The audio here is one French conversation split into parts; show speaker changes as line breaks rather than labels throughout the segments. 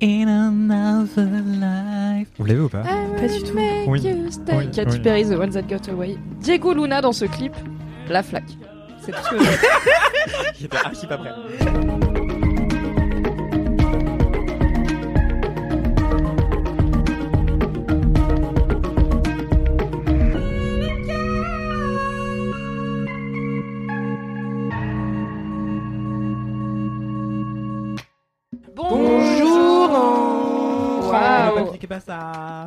In another life. Vous l'avez ou pas
Pas du tout.
Oui. Oui,
Katy
oui.
Perry, The One That Got Away. Diego Luna dans ce clip, la flaque. C'est tout ce que j'ai.
J'étais archi pas prêt.
Bonjour
Pas ça.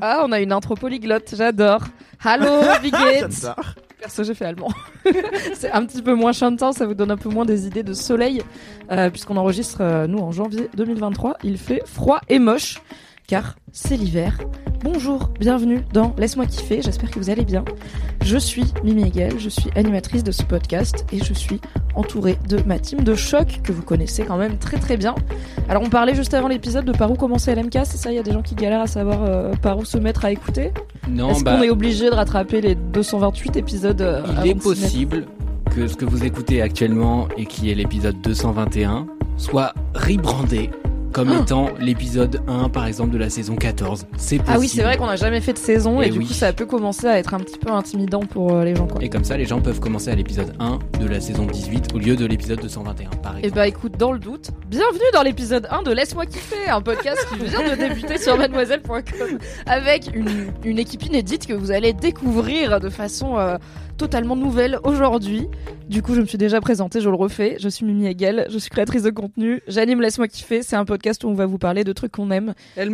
Ah, on a une intro polyglotte, j'adore. Hallo,
J'adore.
Perso, j'ai fait allemand. c'est un petit peu moins chantant, ça vous donne un peu moins des idées de soleil, euh, puisqu'on enregistre, euh, nous, en janvier 2023. Il fait froid et moche, car c'est l'hiver. Bonjour, bienvenue dans Laisse-moi kiffer, j'espère que vous allez bien. Je suis Mimi Hegel, je suis animatrice de ce podcast, et je suis entourée de ma team de choc, que vous connaissez quand même très très bien. Alors, on parlait juste avant l'épisode de par où commencer LMK, c'est ça Il y a des gens qui galèrent à savoir euh, par où se mettre à écouter?
Non,
Est-ce
bah,
qu'on est obligé de rattraper les 228 épisodes euh,
il est possible que ce que vous écoutez actuellement et qui est l'épisode 221 soit rebrandé comme
Oh.
étant l'épisode 1 par exemple de la saison 14. C'est possible.
Ah oui, c'est vrai qu'on n'a jamais fait de saison et,
Eh
du
oui.
coup ça peut commencer à être un petit peu intimidant pour euh, les gens quoi.
Et comme ça, les gens peuvent commencer à l'épisode 1 de la saison 18 au lieu de l'épisode 221 par
Et
exemple.
bah écoute, dans le doute, bienvenue dans l'épisode 1 de Laisse-moi kiffer, un podcast qui vient de débuter sur mademoiselle.com avec une, une équipe inédite que vous allez découvrir de façon euh, totalement nouvelle aujourd'hui. Du coup, je me suis déjà présentée, je le refais. Je suis Mimi Hegel, je suis créatrice de contenu. J'anime Laisse-moi kiffer, c'est un podcast où on va vous parler de trucs qu'on aime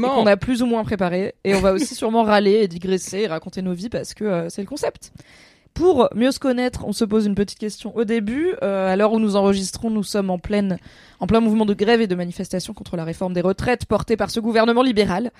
qu'on a plus ou moins préparé. Et on va aussi sûrement râler et digresser et raconter nos vies parce que euh, c'est le concept. Pour mieux se connaître, on se pose une petite question au début. Euh, à l'heure où nous enregistrons, nous sommes en, pleine, en plein mouvement de grève et de manifestation contre la réforme des retraites portée par ce gouvernement libéral.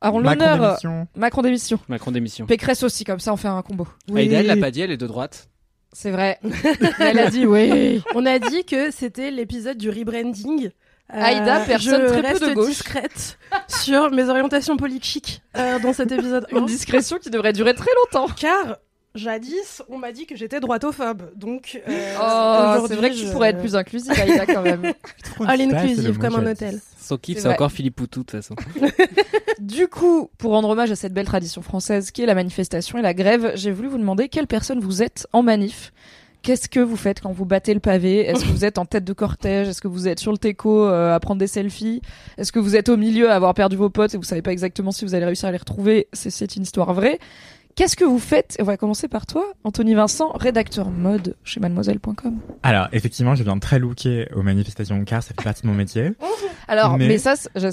Alors
Macron
l'honneur, euh,
d'émission.
Macron d'émission.
Macron d'émission.
Pécresse aussi, comme ça on fait un combo.
Aïda, elle l'a pas dit, elle est de droite.
C'est vrai. Elle a dit oui.
On a dit que c'était l'épisode du rebranding. Euh,
Aïda, personne
je
très peu
reste
de gauche.
discrète sur mes orientations politiques euh, dans cet épisode 1.
Une discrétion qui devrait durer très longtemps.
Car jadis, on m'a dit que j'étais droitophobe. Donc, euh,
Oh, c'est vrai que tu
je-
pourrais être plus inclusive, Aïda, quand même.
All inclusive, comme un hôtel.
Son kiff,
C'est
encore Philippe Poutou de toute façon.
Du coup, pour rendre hommage à cette belle tradition française qui est la manifestation et la grève, j'ai voulu vous demander quelle personne vous êtes en manif. Qu'est-ce que vous faites quand vous battez le pavé? Est-ce que vous êtes en tête de cortège? Est-ce que vous êtes sur le teco euh, à prendre des selfies? Est-ce que vous êtes au milieu à avoir perdu vos potes et vous savez pas exactement si vous allez réussir à les retrouver? C'est une histoire vraie. Qu'est-ce que vous faites On va commencer par toi, Anthony Vincent, rédacteur mode chez mademoiselle.com.
Alors, effectivement, je viens très looker aux manifestations car ça fait partie de mon métier.
Alors, mais,
Mais-
ça, je...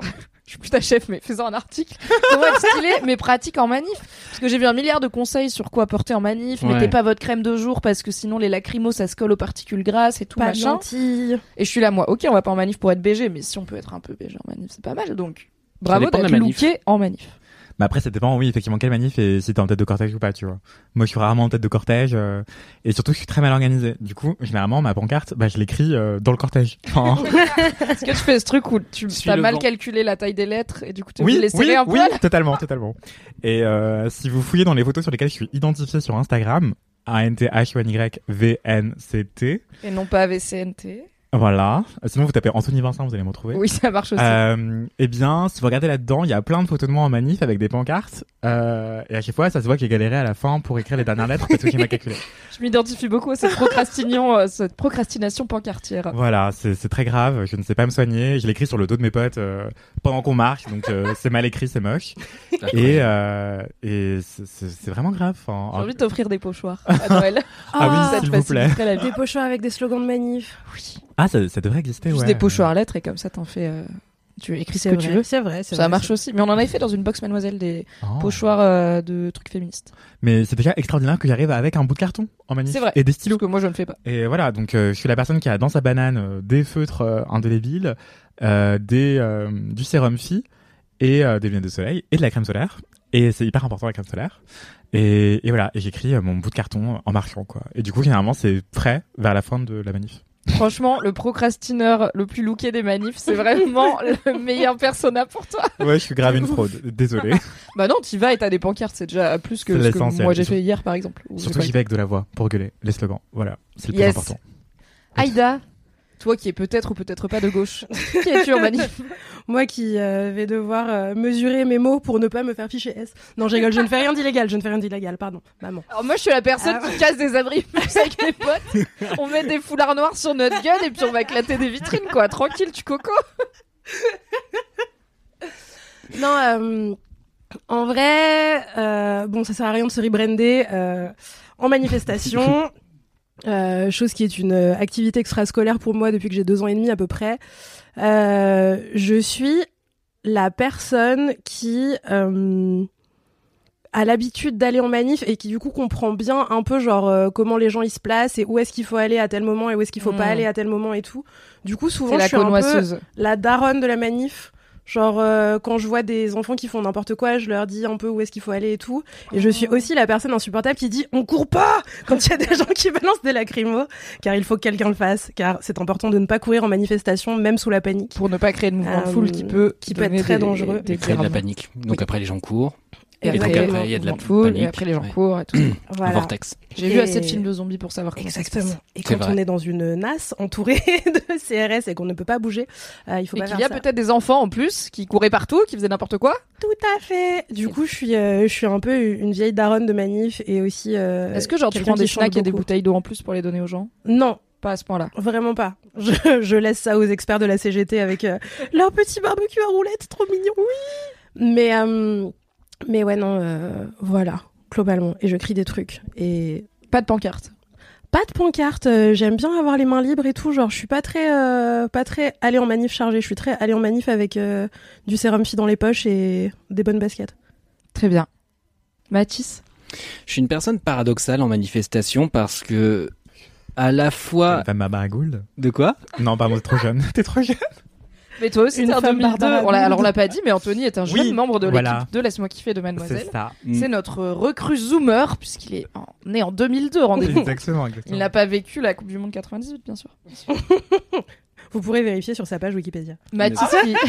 je suis plus ta chef, mais faisons un article. Comment être stylé, mais pratique en manif Parce que j'ai vu un milliard de conseils sur quoi porter en manif.
Ouais.
Mettez pas votre crème de jour parce que sinon les lacrymos ça se colle aux particules grasses et tout
Pas de
machin.
lentilles.
Et je suis là, moi, ok, on va pas en manif pour être BG, mais si on peut être un peu BG en manif, c'est pas mal. Donc, bravo
de
d'être looké en manif.
Mais après, ça dépend, oui, effectivement, quelle manif et si t'es en tête de cortège ou pas, tu vois. Moi, je suis rarement en tête de cortège euh, et surtout, je suis très mal organisé. Du coup, généralement, ma pancarte, bah, je l'écris euh, dans le cortège. Enfin,
Est-ce que tu fais ce truc où tu as mal
vent.
calculé la taille des lettres et du coup tu
oui,
les serrer
oui,
un
oui,
poil
totalement, totalement. Et euh, si vous fouillez dans les photos sur lesquelles je suis identifié sur Instagram, a n t h y v n c t
Et non pas VCNT.
Voilà. Sinon, vous tapez Anthony Vincent, vous allez me retrouver.
Oui, ça marche aussi.
Euh, eh bien, si vous regardez là-dedans, il y a plein de photos de moi en manif avec des pancartes. Euh, et à chaque fois, ça se voit que j'ai galéré à la fin pour écrire les dernières lettres parce que j'ai mal calculé.
Je m'identifie beaucoup à cette procrastination, euh, cette procrastination pancartière.
Voilà, c'est très grave. Je ne sais pas me soigner. Je l'écris sur le dos de mes potes euh, pendant qu'on marche, donc euh, c'est mal écrit, c'est moche. Et, euh, et c'est- vraiment grave. Enfin,
J'ai envie de t'offrir des pochoirs à Noël.
Ah oui,
Ça te
s'il vous plaît.
faciliterait la vie.
Des pochoirs avec des slogans de manif.
Oui.
Ah, ça, ça devrait exister,
Juste
ouais.
des pochoirs lettres et comme ça t'en fais euh, Tu écris ce
C'est
que tu
vrai,
veux.
c'est vrai. c'est
Ça
vrai,
marche
c'est
aussi. Mais on en avait fait dans une box Mademoiselle des
Oh.
pochoirs euh, de trucs féministes.
Mais c'est déjà extraordinaire que j'arrive avec un bout de carton en manif
C'est vrai.
et des stylos.
que moi je ne fais pas.
Et voilà, donc euh, je suis la personne qui a dans sa banane euh, des feutres euh, indélébiles, euh, des euh, du sérum phi et euh, des lunettes de soleil et de la crème solaire. Et c'est hyper important la crème solaire. Et, et voilà, et j'écris euh, mon bout de carton en marchant quoi. Et du coup, généralement, c'est prêt vers la fin de la manif.
Franchement, le procrastineur le plus looké des manifs, c'est vraiment le meilleur persona pour toi.
Ouais, je suis grave une fraude. Désolé.
Bah non, t'y vas et t'as des pancartes, c'est déjà plus que ce que moi j'ai fait hier par exemple.
Surtout, j'y vais avec de la voix pour gueuler les slogans. Voilà, c'est le plus
Yes.
important.
Aïda, toi qui es peut-être ou peut-être pas de gauche, qui es-tu en manif
Moi qui euh, vais devoir euh, mesurer mes mots pour ne pas me faire ficher S. Non, je rigole, je ne fais rien d'illégal, je ne fais rien d'illégal, pardon, maman.
Alors moi je suis la personne
Ah
qui casse des abris avec mes potes. On met des foulards noirs sur notre gueule et puis on va éclater des vitrines quoi. Tranquille, tu coco.
Non, euh, en vrai, bon, ça sert à rien de se rebrander en manifestation. Euh, chose qui est une euh, activité extrascolaire pour moi depuis que j'ai deux ans et demi à peu près. Euh, je suis la personne qui a l'habitude d'aller en manif et qui du coup comprend bien un peu genre comment les gens ils se placent et où est-ce qu'il faut aller à tel moment et où est-ce qu'il faut pas
Mm.
aller à tel moment et tout. Du coup, souvent, je suis un peu
connoisseuse.
la daronne de la manif. Genre euh, quand je vois des enfants qui font n'importe quoi, je leur dis un peu où est-ce qu'il faut aller et tout. Et je suis aussi la personne insupportable qui dit on court pas quand il y a des gens qui balancent des lacrymos, car il faut que quelqu'un le fasse, car c'est important de ne pas courir en manifestation même sous la panique.
Pour ne pas créer de mouvement de
Euh,
foule qui peut
qui peut être très
des-
dangereux.
des
Créer de la panique. Donc
Oui.
après les gens courent.
Et,
Et donc
après,
il y a de la panique.
et après les gens
Ouais.
courent et tout.
Voilà.
vortex.
J'ai vu assez de films de zombies pour savoir comment ça se
Exactement.
passe.
Et quand on est dans une NAS entourée de CRS et qu'on ne peut pas bouger, euh, il faut
Et
pas faire
y a peut-être des enfants en plus qui couraient partout, qui faisaient n'importe quoi.
Tout à fait. Du coup, je suis, euh, je suis un peu une vieille daronne de manif et aussi. euh,
Est-ce que genre tu prends des snacks et des bouteilles d'eau en plus pour les donner aux gens?
Non,
Pas à ce point-là.
Vraiment pas. Je, je laisse ça aux experts de la CGT avec euh, leur petit barbecue à roulettes, trop mignon. Oui. Mais euh, mais ouais non, euh, voilà globalement. Et je crie des trucs et
Pas de pancarte.
pas de pancarte. euh, J'aime bien avoir les mains libres et tout. Genre je suis pas très euh, pas très aller en manif chargée. Je suis très aller en manif avec euh, du sérum fi dans les poches et des bonnes baskets.
Très bien. Mathis?
Je suis une personne paradoxale en manifestation parce que à la fois
Une femme à Baragould
de quoi?
Non, pardon, t'es trop jeune. T'es trop jeune.
Mais toi aussi,
Une
t'es en
femme
2002.
Barbara
On alors on l'a pas dit, mais Anthony est un jeune
Oui,
membre de l'équipe
voilà.
de Laisse-moi kiffer de Mademoiselle.
C'est ça.
C'est notre recrue Zoomer, puisqu'il est en- né en 2002, rendez-vous.
Exactement, exactement.
Il n'a pas vécu la Coupe du Monde 98, bien sûr.
Vous pourrez vérifier sur sa page Wikipédia.
Mathis qui...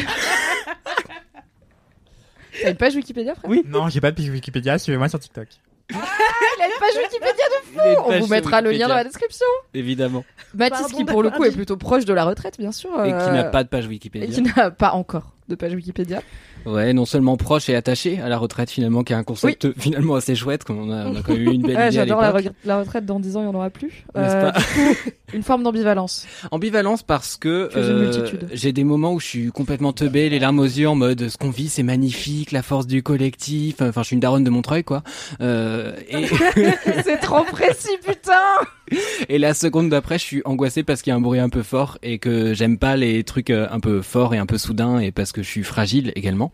T'as une page Wikipédia, frère?
Oui. Non, j'ai pas de page Wikipédia, suivez-moi sur TikTok.
Il a une page Wikipédia de
une
On vous mettra le lien dans la description.
Évidemment.
Mathis
Pardon
qui, pour le coup, est plutôt proche de la retraite, bien sûr.
Et qui
euh,
n'a pas de page
Et
Wikipédia.
qui n'a pas encore de page Wikipédia.
Ouais, non seulement proche et attaché à la retraite finalement, qui est un concept finalement assez chouette. qu'on On a, on a quand même eu une belle
Ouais,
idée
J'adore la, retraite dans 10 ans, il n'y en aura plus. Euh,
pas
coup, une forme d'ambivalence.
Ambivalence parce que
multitude.
j'ai des moments où je suis complètement teubé, les larmes aux yeux en mode ce qu'on vit c'est magnifique, la force du collectif. Enfin, je suis une daronne de Montreuil quoi. Euh, et,
C'est trop précis, putain
et la seconde d'après, je suis angoissé parce qu'il y a un bruit un peu fort et que j'aime pas les trucs euh, un peu forts et un peu soudains et parce que je suis fragile également.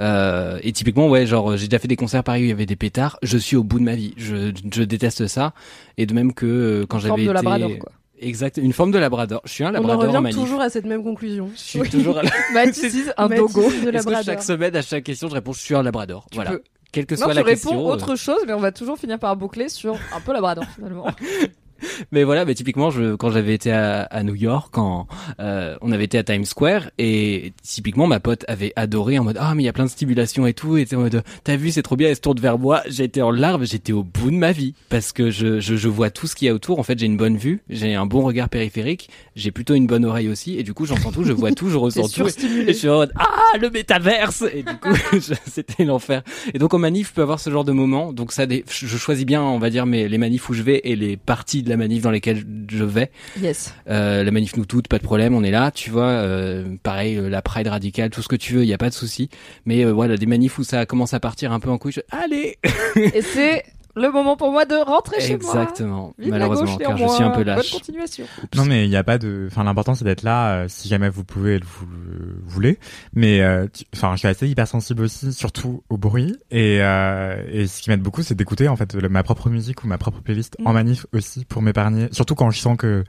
Euh, et typiquement, ouais, genre j'ai déjà fait des concerts pareil où il y avait des pétards. Je suis au bout de ma vie. Je, je déteste ça. Et de même que euh, quand
Forme
j'avais
de
été
Labrador, quoi.
Exact, une forme de labrador. Je suis un
On en
labrador en
revient toujours à cette même conclusion.
Je suis toujours à la...
Mathis, un dogo.
Labrador.
chaque semaine, à chaque question, je réponds je suis un labrador.
Tu
voilà.
peux.
Quelle que
Non,
soit la
réponds
question. euh,
autre chose, mais on va toujours finir par boucler sur un peu Labrador, finalement.
Mais voilà, mais typiquement, je, quand j'avais été à, à New York, quand euh, on avait été à Times Square, et typiquement ma pote avait adoré en mode ah mais il y a plein de stimulation et tout, et en mode t'as vu c'est trop bien, elle se tourne vers moi, j'étais en larmes, j'étais au bout de ma vie parce que je, je, je vois tout ce qu'il y a autour. En fait, j'ai une bonne vue, j'ai un bon regard périphérique, j'ai plutôt une bonne oreille aussi, et du coup j'entends tout, je vois tout, je ressens tout. Et je suis en mode ah le métaverse et du coup c'était l'enfer. Et donc en manif je peux avoir ce genre de moment. Donc ça je choisis bien on va dire mes les manifs où je vais et les parties de la manif dans lesquelles je vais.
Yes.
Euh, la manif nous toutes pas de problème on est là tu vois. Euh, pareil euh, la Pride radicale tout ce que tu veux il y a pas de souci. Mais euh, voilà des manifs où ça commence à partir un peu en couille. je- Allez
Et c'est le moment pour moi de rentrer chez moi.
Exactement. Malheureusement,
gauche,
car je suis un peu
Bonne
lâche.
continuation.
Non mais il n'y a pas de, enfin l'important c'est d'être là euh, si jamais vous pouvez, et vous le voulez. Mais euh, tu- enfin je suis assez hypersensible aussi, surtout au bruit. Et euh, et ce qui m'aide beaucoup c'est d'écouter en fait le- ma propre musique ou ma propre playlist
Mm.
en manif aussi pour m'épargner. Surtout quand je sens que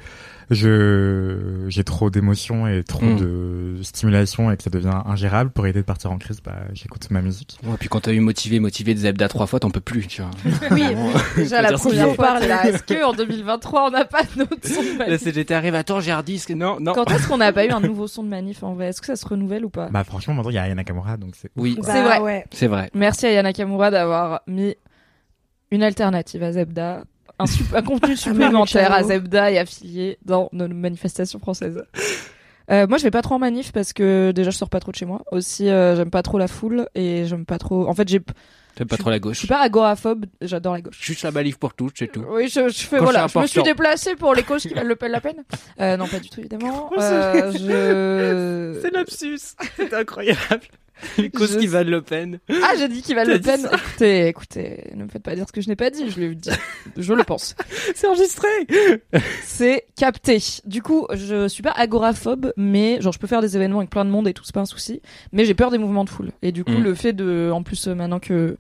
je j'ai trop d'émotions et trop
Mm.
de stimulation et que ça devient ingérable. Pour éviter de partir en crise, bah j'écoute ma musique.
Ouais, puis quand t'as eu motivé, motivé de Zebda trois fois, t'en peux plus, tu vois.
Oui, déjà la première fois, là, est-ce que en 2023 on n'a pas de notre son de manif
CGT arrive, attends, j'ai un disque. Non, non.
Quand est-ce qu'on n'a pas eu un nouveau son de manif en vrai? Est-ce que ça se renouvelle ou pas?
Bah franchement maintenant il y a Aya Nakamura donc c'est.
Oui,
C'est vrai.
Bah ouais.
c'est vrai.
Merci à Yana Kamura d'avoir mis une alternative à Zebda, un, contenu supplémentaire à. Zebda et affilié dans nos manifestations françaises. Euh, moi, je vais pas trop en manif parce que déjà, je sors pas trop de chez moi. Aussi, euh, j'aime pas trop la foule et j'aime pas trop. En fait, j'ai,
T'aimes pas
Je-
trop la
je
gauche.
suis pas agoraphobe. J'adore la gauche.
Juste la balise pour tout, c'est tout.
Oui, je, je fais
Quand
voilà.
c'est
Je me suis déplacée pour les causes qui valent le- la peine. Euh, non, pas du tout évidemment. Je.
lapsus. C'est incroyable.
Je-
qui valent le peine.
Ah, j'ai dit qu'il
T'as
le
dit ça
Écoutez, écoutez, ne me faites pas dire ce que je n'ai pas dit. Je le dis. Je le pense.
C'est enregistré.
C'est capté. Du coup, je suis pas agoraphobe, mais genre je peux faire des événements avec plein de monde et tout, c'est pas un souci. Mais j'ai peur des mouvements de foule. Et du coup,
Mm.
le fait de, en plus euh, maintenant que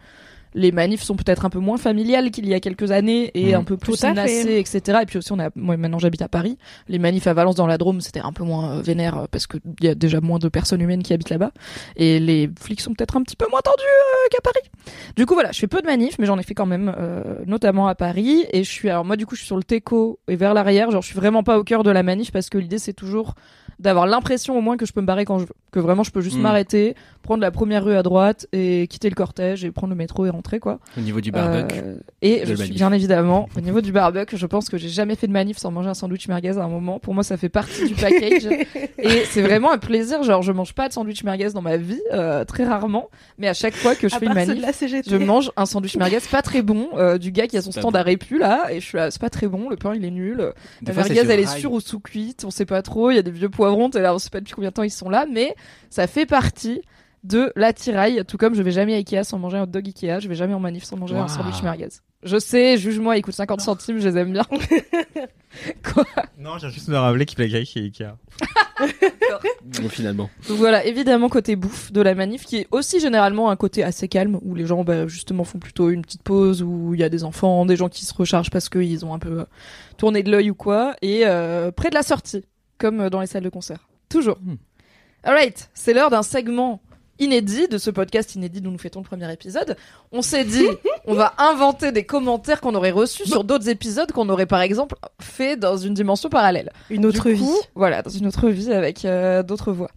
les manifs sont peut-être un peu moins familiales qu'il y a quelques années et
Mm.
un peu plus menacées, etc. Et puis aussi, on a, moi maintenant j'habite à Paris. Les manifs à Valence dans la Drôme, c'était un peu moins euh, vénère euh, parce qu'il y a déjà moins de personnes humaines qui habitent là-bas. Et les flics sont peut-être un petit peu moins tendus euh, qu'à Paris. Du coup, voilà, je fais peu de manifs, mais j'en ai fait quand même, euh, notamment à Paris. Et je suis, alors moi, du coup, je suis sur le teco et vers l'arrière. Genre, je suis vraiment pas au cœur de la manif parce que l'idée, c'est toujours d'avoir l'impression au moins que je peux me barrer quand je veux. Que vraiment, je peux juste
Mm.
m'arrêter, prendre la première rue à droite et quitter le cortège et prendre le métro et rentrer, quoi.
Au niveau du barbecue.
Euh, et je suis bien évidemment, au niveau du barbecue, je pense que j'ai jamais fait de manif sans manger un sandwich merguez à un moment. Pour moi, ça fait partie du package. et c'est vraiment un plaisir. Genre, je mange pas de sandwich merguez dans ma vie, euh, très rarement. Mais à chaque fois que je
À
fais une manif, je mange un sandwich merguez pas très bon euh, du gars qui a son stand
bon.
à répu là et je suis là c'est pas très bon le pain il est nul
Des
la
fois,
merguez elle est sûre ou sous cuite on sait pas trop il y a des vieux poivrons t'es là on sait pas depuis combien de temps ils sont là mais ça fait partie de l'attirail tout comme je vais jamais à Ikea sans manger un hot dog Ikea je vais jamais en manif sans manger un sandwich merguez je sais juge-moi il coûte 50 centimes je les aime bien quoi
Non, j'ai juste me rappeler qu'il plaît chez Ikea.
Bon, finalement.
Donc voilà, évidemment côté bouffe de la manif, qui est aussi généralement un côté assez calme, où les gens bah, justement font plutôt une petite pause, où il y a des enfants, des gens qui se rechargent parce qu'ils ont un peu euh, tourné de l'œil ou quoi, et euh, près de la sortie, comme dans les salles de concert. Toujours.
Hmm.
Alright, c'est l'heure d'un segment inédit de ce podcast inédit dont nous fêtons le premier épisode. On s'est dit, on va inventer des commentaires qu'on aurait reçus sur d'autres épisodes qu'on aurait par exemple fait dans une dimension parallèle.
Une autre
Du
vie.
Voilà, dans une autre vie avec euh, d'autres voix.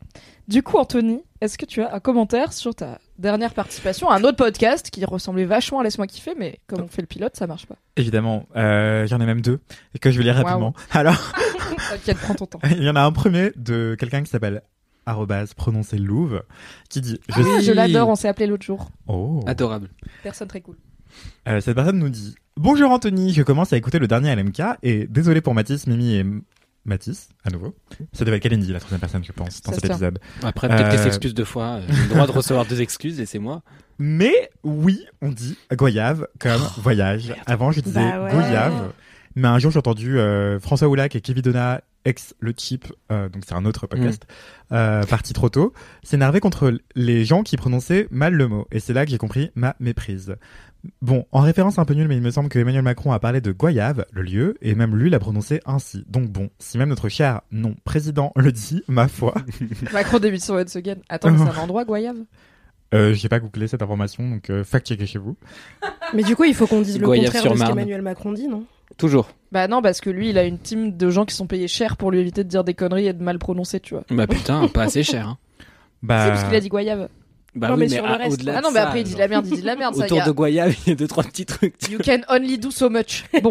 Du coup, Anthony, est-ce que tu as un commentaire sur ta dernière participation à un autre podcast qui ressemblait vachement à Laisse-moi kiffer, mais comme on fait le pilote, ça marche pas?
Évidemment, euh, j'en ai même deux et que je vais lire rapidement. Alors,
T'inquiète, prends ton temps.
il y en a un premier de quelqu'un qui s'appelle arrobase prononcer Louve qui dit je
Ah,
suis
je l'adore, on s'est appelé l'autre jour.
oh
Adorable.
Personne très cool.
Euh, cette personne nous dit Bonjour Anthony, je commence à écouter le dernier LMK et désolé pour Mathis, Mimi et Mathis, à nouveau. Ça devait être Kalindi, la troisième personne, je pense, dans
Ça
cet épisode.
Après, peut-être qu'elle
Euh,
s'excuse deux fois. euh, J'ai le droit de recevoir deux excuses et c'est moi.
Mais oui, on dit Goyave comme voyage. Avant, je disais
Bah ouais.
Goyave. Mais un jour, j'ai entendu euh, François Oulac et Kevin Donna, ex Le Chip, euh, donc c'est un autre podcast, euh, parti trop tôt, s'énerver contre les gens qui prononçaient mal le mot. Et c'est là que j'ai compris ma méprise. Bon, en référence un peu nulle, mais il me semble que Emmanuel Macron a parlé de Goyave, le lieu, et même lui l'a prononcé ainsi. Donc bon, si même notre cher non-président le dit, ma foi,
Macron débute sur Once Again. Attends, mais c'est un endroit, Goyave?
Euh, j'ai pas googlé cette information, donc euh, fact-checker chez vous.
Mais du coup, il faut qu'on dise le
Goyave
contraire
sur
de ce qu'Emmanuel Macron dit, non?
Toujours.
Bah non, parce que lui, il a une team de gens qui sont payés cher pour lui éviter de dire des conneries et de mal prononcer, tu vois.
Bah putain, pas assez cher. Hein.
Bah,
C'est parce qu'il a dit Goyave.
Bah
Non,
oui,
mais
mais,
sur le reste,
Ah non, mais
ça,
après, il dit de la merde, il dit de la merde, ça,
Autour
gars.
de Goyave, il y a deux, trois petits trucs.
You can only do so much. Bon,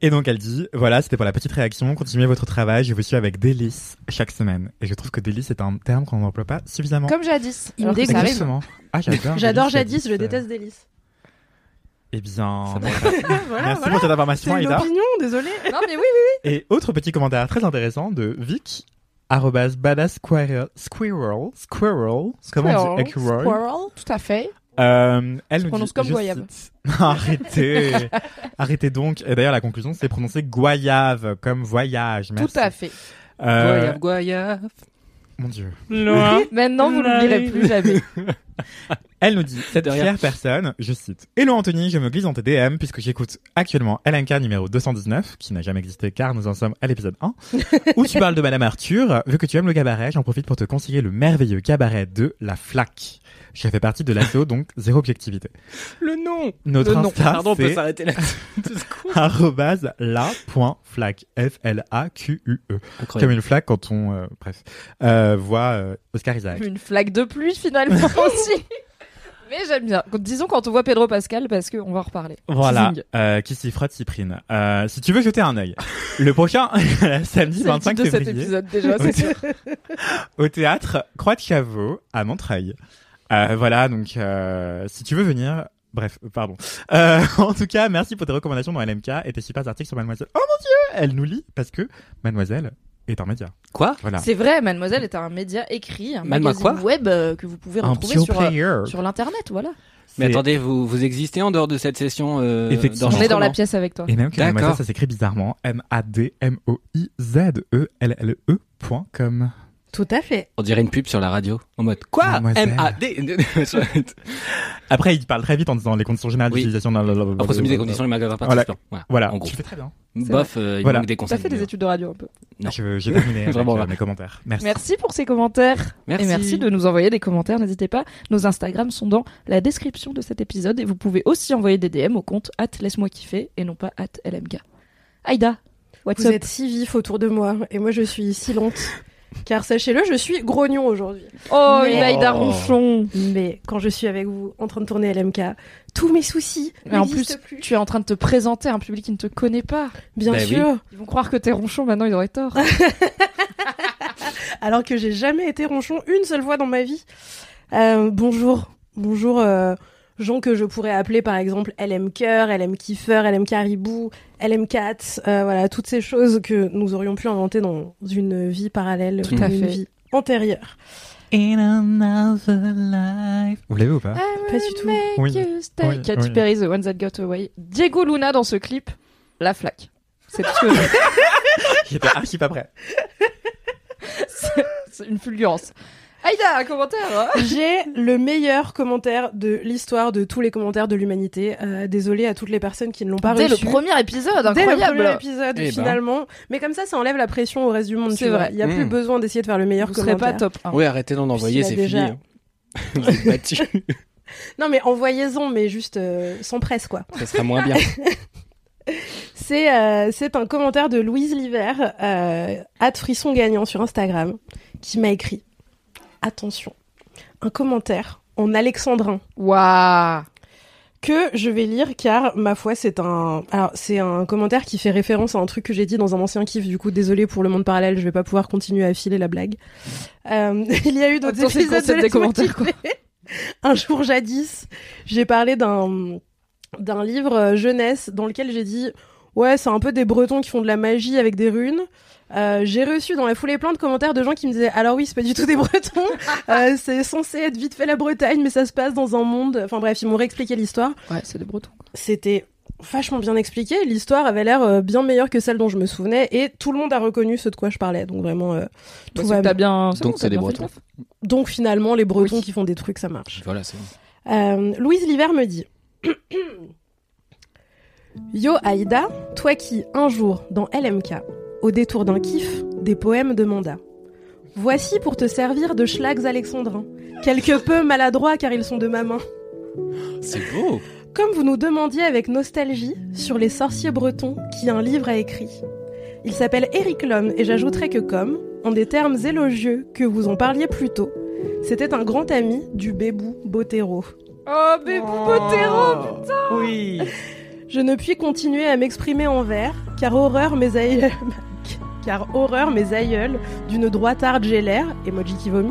Et donc elle dit, voilà, c'était pour la petite réaction, continuez votre travail, je vous suis avec délice chaque semaine. Et je trouve que délice est un terme qu'on n'emploie pas suffisamment.
comme jadis.
Il me dégoûte.
Ah, j'adore.
J'adore
Délice,
jadis, je
Jadis.
déteste délice.
Eh bien,
Ça
bon,
Voilà,
merci
voilà.
pour cette information,
C'est une
Aïda.
opinion, désolé.
Non, mais oui, oui.
Et autre petit commentaire très intéressant de Vic, arrobas badass squirrel, squirrel, squirrel, comment on dit,
Squirrel, tout à fait.
Euh, elle nous
prononce
dit,
comme
je
goyave.
cite- Arrêtez, arrêtez donc. Et d'ailleurs, la conclusion, c'est prononcé goyave, comme voyage. Merci.
Tout à fait.
Euh,
Goyave, goyave.
Mon Dieu.
Loin.
Maintenant, vous l'oublierez plus jamais.
Elle nous dit, cette fière personne, je cite, Hello Anthony, je me glisse dans tes DM puisque j'écoute actuellement LNK numéro 219, qui n'a jamais existé car nous en sommes à l'épisode 1, où tu parles de Madame Arthur. Vu que tu aimes le cabaret, j'en profite pour te conseiller le merveilleux cabaret de La Flaque. Je fais partie de l'assaut, donc zéro objectivité.
Le nom.
Notre
Le nom.
Insta,
Pardon, on peut
c'est
s'arrêter là.
Arrobase la.flaque, F-L-A-Q-U-E. Comme
Incroyable.
une flaque quand on, euh, bref, euh, voit euh, Oscar Isaac.
Une flaque de pluie finalement aussi. Mais j'aime bien. Disons quand on voit Pedro Pascal parce qu'on va en reparler.
Voilà, euh, qui s'y frotte, s'y prine. Euh, si tu veux jeter un œil, le prochain, samedi
C'est le
25
titre de cet
février,
épisode déjà, c'est sûr.
au théâtre Croix de Chavaux à Montreuil. Euh, voilà, donc euh, si tu veux venir, bref, pardon. Euh, en tout cas, merci pour tes recommandations dans LMK et tes super articles sur Mademoiselle. Oh mon dieu, elle nous lit parce que Mademoiselle est un média.
Quoi
Voilà,
C'est vrai, Mademoiselle est un média écrit, un
Madema
magazine
quoi
web euh, que vous pouvez
un
retrouver sur, euh, sur l'internet, voilà.
Mais attendez, vous, vous existez en dehors de cette session euh,
Effectivement.
On est dans la pièce avec toi.
Et même que. Mademoiselle, ça s'écrit bizarrement M-A-D-M-O-I-Z-E-L-L-E point com.
Tout à fait.
On dirait une pub sur la radio. En mode quoi? M-A-D.
Après, il parle très vite en disant les conditions générales
Oui.
d'utilisation.
En proximité des conditions, les magasins participants. Voilà.
Voilà,
En gros.
tu fais très bien.
Bof, euh, il
Voilà.
manque des
Tu as
conseils.
fait des études de radio un peu.
Non.
Je- J'ai terminé avec
Vraiment,
euh,
là.
mes commentaires. Merci.
Merci pour ces commentaires.
Merci.
Et merci de nous envoyer des commentaires. N'hésitez pas. Nos Instagrams sont dans la description de cet épisode et vous pouvez aussi envoyer des DM au compte at laisse-moi kiffer et non pas at LMK. Aïda, what's
Vous
up?
êtes si vif autour de moi et moi je suis si lente. Car sachez-le, je suis grognon aujourd'hui.
Oh,
Mais-
une Aïda
Oh.
ronchon.
Mais quand je suis avec vous en train de tourner LMK, tous mes soucis
Mais en plus,
plus.
tu es en train de te présenter à un public qui ne te connaît pas.
Bien
Bah oui.
sûr.
Ils vont croire que t'es ronchon, maintenant ils auraient tort.
Alors que j'ai jamais été ronchon une seule fois dans ma vie. Euh, bonjour. Bonjour, euh, gens que je pourrais appeler par exemple LM Cœur, LM Kiffer, LM Caribou, LM Cat, euh, voilà, toutes ces choses que nous aurions pu inventer dans une vie parallèle,
Tout à
une
fait.
vie antérieure.
In another life. Vous l'avez ou pas
Pas du tout.
Oui. Oui,
Katy
oui.
Perry, The One That Got Away. Diego Luna dans ce clip, la flaque. C'est tout ce que j'ai.
J'étais archi pas prêt.
C'est une fulgurance. Aïda, un commentaire hein
J'ai le meilleur commentaire de l'histoire de tous les commentaires de l'humanité. Euh, désolé à toutes les personnes qui ne l'ont pas
Dès le
reçu.
premier épisode,
Dès le
incroyable.
premier épisode, finalement. Mais comme ça, ça enlève la pression au reste du monde.
C'est vrai.
Il n'y a plus
Mm.
besoin d'essayer de faire le meilleur
Vous serez
commentaire.
pas top 1.
Oui, arrêtez d'en envoyer, c'est
a déjà-
fini. hein. Vous êtes battus.
Non, mais envoyez-en, mais juste euh, sans presse, quoi.
Ça sera moins bien.
C'est euh, c'est un commentaire de Louise Liver, euh, at frisson gagnant sur Instagram, qui m'a écrit attention, un commentaire en alexandrin
Waouh.
que je vais lire car ma foi c'est un alors c'est un commentaire qui fait référence à un truc que j'ai dit dans un ancien kiff du coup désolé pour le monde parallèle je vais pas pouvoir continuer à filer la blague euh, il y a eu d'autres épisodes de
des commentaires, quoi.
un jour jadis j'ai parlé d'un d'un livre euh, jeunesse dans lequel j'ai dit ouais c'est un peu des Bretons qui font de la magie avec des runes euh, j'ai reçu dans la foulée plein de commentaires de gens qui me disaient alors oui c'est pas du tout des Bretons Euh, c'est censé être vite fait la Bretagne mais ça se passe dans un monde enfin bref ils m'ont réexpliqué l'histoire
Ouais, c'est des bretons.
c'était vachement bien expliqué. L'histoire avait l'air euh, bien meilleure que celle dont je me souvenais et tout le monde a reconnu ce de quoi je parlais. Donc vraiment, euh, tout
Bah,
va bien.
bien.
Donc c'est des Bretons.
Donc finalement, les Bretons
Oui.
qui font des trucs, ça marche.
Voilà, c'est bon.
Euh, Louise Liver me dit Yo Aïda, toi qui, un jour, dans LMK, au détour d'un kiff, des poèmes de mandat. Voici pour te servir de schlags alexandrins, quelque peu maladroits car ils sont de ma main.
C'est beau.
Comme vous nous demandiez avec nostalgie sur les sorciers bretons qui un livre a écrit. Il s'appelle Eric Lhomme et j'ajouterai que comme, en des termes élogieux que vous en parliez plus tôt, c'était un grand ami du bébou Botero.
Oh, bébou Botero
Oui.
Je ne puis continuer à m'exprimer en vers, car horreur mes aïeuls, car horreur mes aïeuls d'une droitarde gélaire, emoji qui vomit.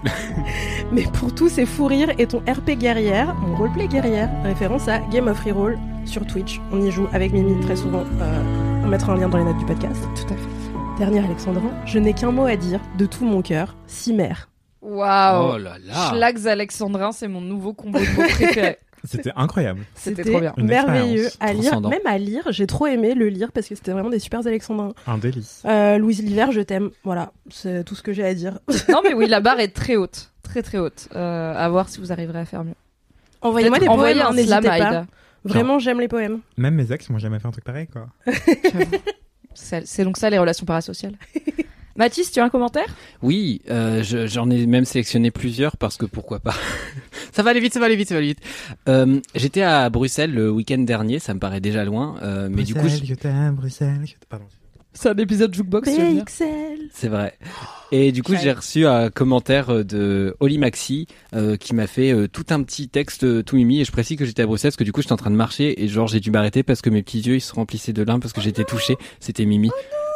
Mais pour tous ces fous rires et ton RP guerrière, mon roleplay guerrière, référence à Game of Reroll sur Twitch. On y joue avec Mimi très souvent. euh, on mettra un lien dans les notes du podcast.
Tout à fait.
Dernier Alexandrin, je n'ai qu'un mot à dire de tout mon cœur, Cimère.
Waouh.
Oh là là.
Schlags alexandrin, c'est mon nouveau combo de mots préféré.
C'était incroyable.
C'était trop bien.
Une
merveilleux à lire, même à lire. J'ai trop aimé le lire parce que c'était vraiment des super alexandrins.
Un délice.
Euh, Louise Liver, je t'aime. Voilà, c'est tout ce que j'ai à dire.
non mais oui, la barre est très haute, très très haute. Euh, à voir si vous arriverez à faire mieux.
Envoyez-moi des
envoyer
poèmes,
un
n'hésitez
slam,
pas. Vraiment, j'aime les poèmes.
Même mes ex m'ont jamais fait un truc pareil, quoi.
C'est donc ça les relations parasociales. Mathis, tu as un commentaire?
Oui, euh, je- j'en ai même sélectionné plusieurs parce que pourquoi pas. ça va aller vite, ça va aller vite, ça va aller vite. Euh, J'étais à Bruxelles le week-end dernier, ça me paraît déjà loin, euh, mais du coup,
Bruxelles,
je-
Bruxelles, je t'aime. Pardon.
C'est un épisode jukebox,
c'est vrai. Et du coup, j'ai reçu un commentaire de Oli Maxi euh, qui m'a fait euh, tout un petit texte euh, tout mimi. Et je précise que j'étais à Bruxelles parce que du coup, j'étais en train de marcher et genre j'ai dû m'arrêter parce que mes petits yeux ils se remplissaient de larmes parce que j'étais touché. C'était Mimi.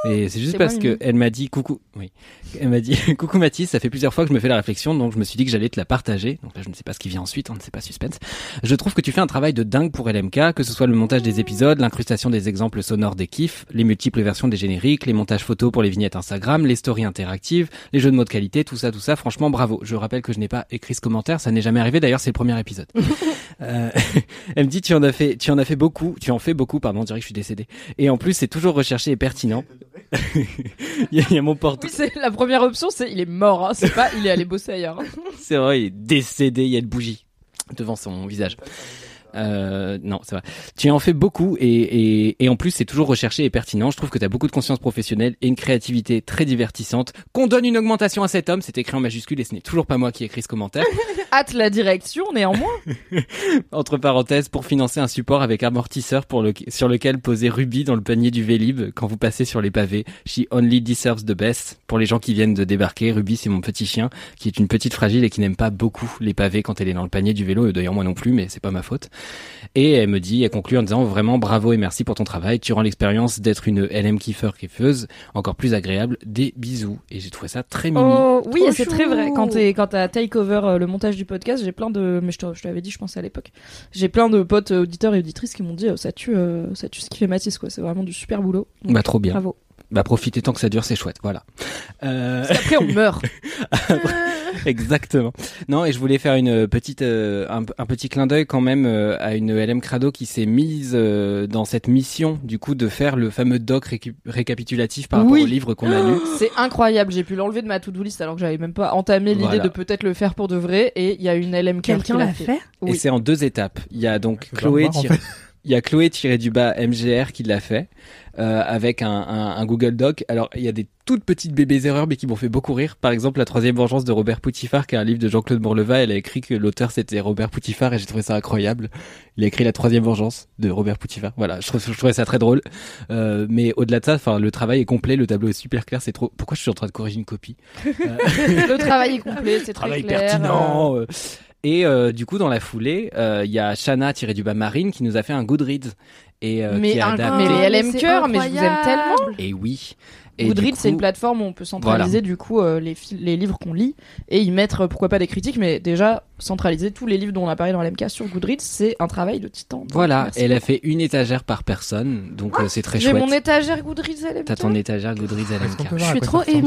Et c'est juste parce
moi,
que
Mimi.
elle m'a dit coucou. Oui. Elle m'a dit coucou Mathis. Ça fait plusieurs fois que je me fais la réflexion, donc je me suis dit que j'allais te la partager. Donc là, je ne sais pas ce qui vient ensuite. On ne sait pas suspense. Je trouve que tu fais un travail de dingue pour LMK, que ce soit le montage des épisodes, l'incrustation des exemples sonores des kiffs, les multiples versions des génériques, les montages photos pour les vignettes Instagram, les stories interactives, les jeux de mots de qualité, tout ça, tout ça. Franchement, bravo. Je rappelle que je n'ai pas écrit ce commentaire, ça n'est jamais arrivé. D'ailleurs, c'est le premier épisode. Euh, elle me dit tu en as fait, tu en as fait beaucoup, tu en fais beaucoup. Pardon, on dirait que je suis décédé. Et en plus, c'est toujours recherché et pertinent. il, y a, il y a mon porte.
Oui, c'est la première option, c'est il est mort, hein. c'est pas il est allé bosser ailleurs.
C'est vrai, il est décédé, il y a une bougie devant son visage. Euh, non, c'est vrai. Tu en fais beaucoup et, et, et en plus c'est toujours recherché et pertinent. Je trouve que tu as beaucoup de conscience professionnelle et une créativité très divertissante. Qu'on donne une augmentation à cet homme, c'est écrit en majuscule et ce n'est toujours pas moi qui ai écrit ce commentaire.
Hâte la direction, néanmoins.
Entre parenthèses, pour financer un support avec amortisseur pour le, sur lequel poser Ruby dans le panier du Vélib quand vous passez sur les pavés. She only deserves the best. Pour les gens qui viennent de débarquer, Ruby c'est mon petit chien qui est une petite fragile et qui n'aime pas beaucoup les pavés quand elle est dans le panier du vélo. Et D'ailleurs moi non plus, mais c'est pas ma faute. Et elle me dit, elle conclut en disant vraiment bravo et merci pour ton travail. Tu rends l'expérience d'être une LM kiffer kiffeuse encore plus agréable. Des bisous. Et j'ai trouvé ça très mimi.
Oh, oui, c'est très vrai. Quand t'es, quand t'as take over euh, le montage du podcast, j'ai plein de, mais je te, je te l'avais dit, je pense à l'époque. J'ai plein de potes euh, auditeurs et auditrices qui m'ont dit, euh, ça tue, euh, ça tue ce qui fait Mathis, quoi. C'est vraiment du super boulot. Donc,
Bah trop bien.
Bravo.
Bah profitez tant que ça dure, c'est chouette. Voilà. Euh...
Parce qu'après, on meurt.
Exactement. Non, et je voulais faire une petite, euh, un, un petit clin d'œil quand même euh, à une LM Crado qui s'est mise euh, dans cette mission, du coup, de faire le fameux doc récapitulatif par rapport
Oui.
au livre qu'on a lu.
C'est incroyable. J'ai pu l'enlever de ma to-do list alors que j'avais même pas entamé l'idée
Voilà.
de peut-être le faire pour de vrai. Et il y a une LM qui
Quelqu'un l'a fait
Et
Oui.
c'est en deux étapes. Il y a donc
Faut
Chloé, il y a Chloé tiré du bas MGR qui l'a fait euh, avec un, un, un Google Doc. Alors il y a des toutes petites bébés erreurs mais qui m'ont fait beaucoup rire. Par exemple, la troisième vengeance de Robert Poutifard, qui est un livre de Jean-Claude Bourleva. Elle a écrit que l'auteur c'était Robert Poutifard et j'ai trouvé ça incroyable. Il a écrit la troisième vengeance de Robert Poutifard. Voilà, je, trouvais ça très drôle. Euh, mais au-delà de ça, enfin le travail est complet, le tableau est super clair. C'est trop. Pourquoi je suis en train de corriger une copie?
Le travail est complet, c'est très
travail
clair.
pertinent. Et euh, du coup, dans la foulée, euh, il y a Shana tiré du bas Marine qui nous a fait un Goodreads et euh,
mais,
qui a adapté.
mais LM
c'est
cœur, mais je vous aime tellement.
Et oui.
Goodreads, c'est une plateforme où on peut centraliser du coup euh, les, livres qu'on lit et y mettre euh, pourquoi pas des critiques, mais déjà centraliser tous les livres dont on a parlé dans l'MK sur Goodreads, c'est un travail de titan. Donc,
Voilà,
merci
elle a fait une étagère par personne, donc euh, c'est très
J'ai
chouette.
mon étagère Goodreads LMK.
T'as ton étagère Goodreads à LMK.
à
suis trop
plaît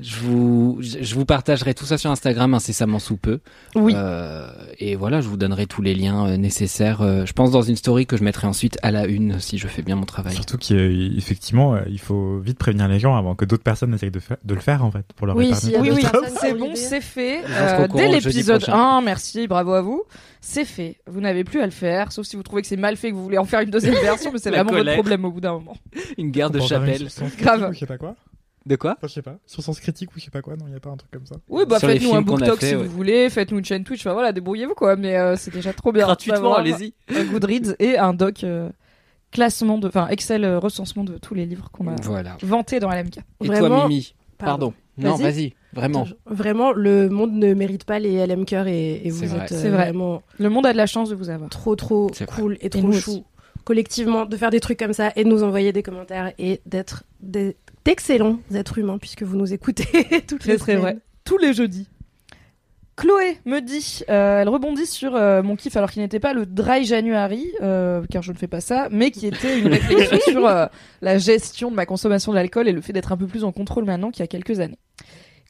Je vous, je je vous partagerai tout ça sur Instagram incessamment sous peu.
Oui.
Euh, et voilà, je vous donnerai tous les liens euh, nécessaires. euh, je pense dans une story que je mettrai ensuite à la une si je fais bien mon travail.
Surtout qu'effectivement, il faut vite prévenir les gens avant que d'autres personnes essayent de, fa- de le faire, en fait, pour leur
Oui, y a
Oui, oui, c'est bon,
l'idée.
c'est fait. Euh, dès l'épisode
prochain.
1, merci, bravo à vous. C'est fait. Vous n'avez plus à le faire, sauf si vous trouvez que c'est mal fait, que vous voulez en faire une deuxième version, mais c'est
La
vraiment votre
colère.
problème au bout d'un moment.
Une guerre de chapelle.
sur Sens Critique
Grave.
ou je sais pas quoi.
De quoi
Enfin, je sais pas. Sur Sens Critique ou je sais pas quoi. Non, il y a pas un truc comme ça.
Oui, bah
Sur
faites-nous un
films qu'on
book
a
talk
fait,
si
ouais.
vous voulez, faites-nous une chaîne Twitch, enfin voilà, débrouillez-vous quoi, mais euh, c'est déjà trop bien.
Gratuitement, allez-y.
Un Goodreads et un doc euh, classement de, enfin Excel euh, recensement de tous les livres qu'on a
Voilà.
vantés dans LMK.
Et toi,
Vraiment,
Mimi Pardon. Non,
Vas-y.
Vraiment.
Vraiment, le monde ne mérite pas les LM cœur et, vous
vrai.
êtes euh,
C'est vrai.
vraiment
Le monde a de la chance de vous avoir.
trop trop
vrai.
cool et
Et
trop
nous
chou
aussi.
collectivement de faire des trucs comme ça et de nous envoyer des commentaires et d'être d'excellents êtres humains puisque vous nous écoutez toutes les
très
semaines.
vrai. Tous les jeudis. Chloé me dit, euh, elle rebondit sur euh, mon kiff alors qu'il n'était pas le dry January, euh, car je ne fais pas ça, mais qui était une réflexion sur la gestion de ma consommation d'alcool et le fait d'être un peu plus en contrôle maintenant qu'il y a quelques années.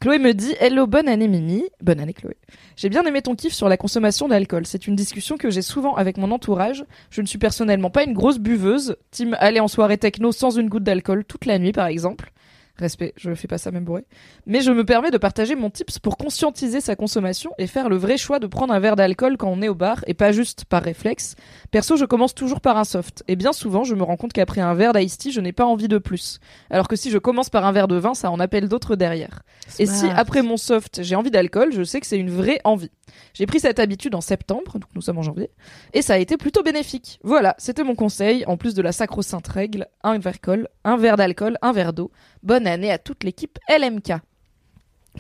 Chloé me dit Hello, bonne année Mimi. Bonne année Chloé. J'ai bien aimé ton kiff sur la consommation d'alcool. C'est une discussion que j'ai souvent avec mon entourage. Je ne suis personnellement pas une grosse buveuse. Team aller en soirée techno sans une goutte d'alcool toute la nuit par exemple. Respect, je fais pas ça même bourré. Mais je me permets de partager mon tips pour conscientiser sa consommation et faire le vrai choix de prendre un verre d'alcool quand on est au bar et pas juste par réflexe. Perso, je commence toujours par un soft. Et bien souvent, je me rends compte qu'après un verre d'ice tea, je n'ai pas envie de plus. Alors que si je commence par un verre de vin, ça en appelle d'autres derrière. Et si après mon soft, j'ai envie d'alcool, je sais que c'est une vraie envie. J'ai pris cette habitude en septembre, donc nous sommes en janvier, et ça a été plutôt bénéfique. Voilà, c'était mon conseil, en plus de la sacro-sainte règle, un verre d'alcool, un verre d'alcool, un verre d'eau. Bonne année à toute l'équipe LMK.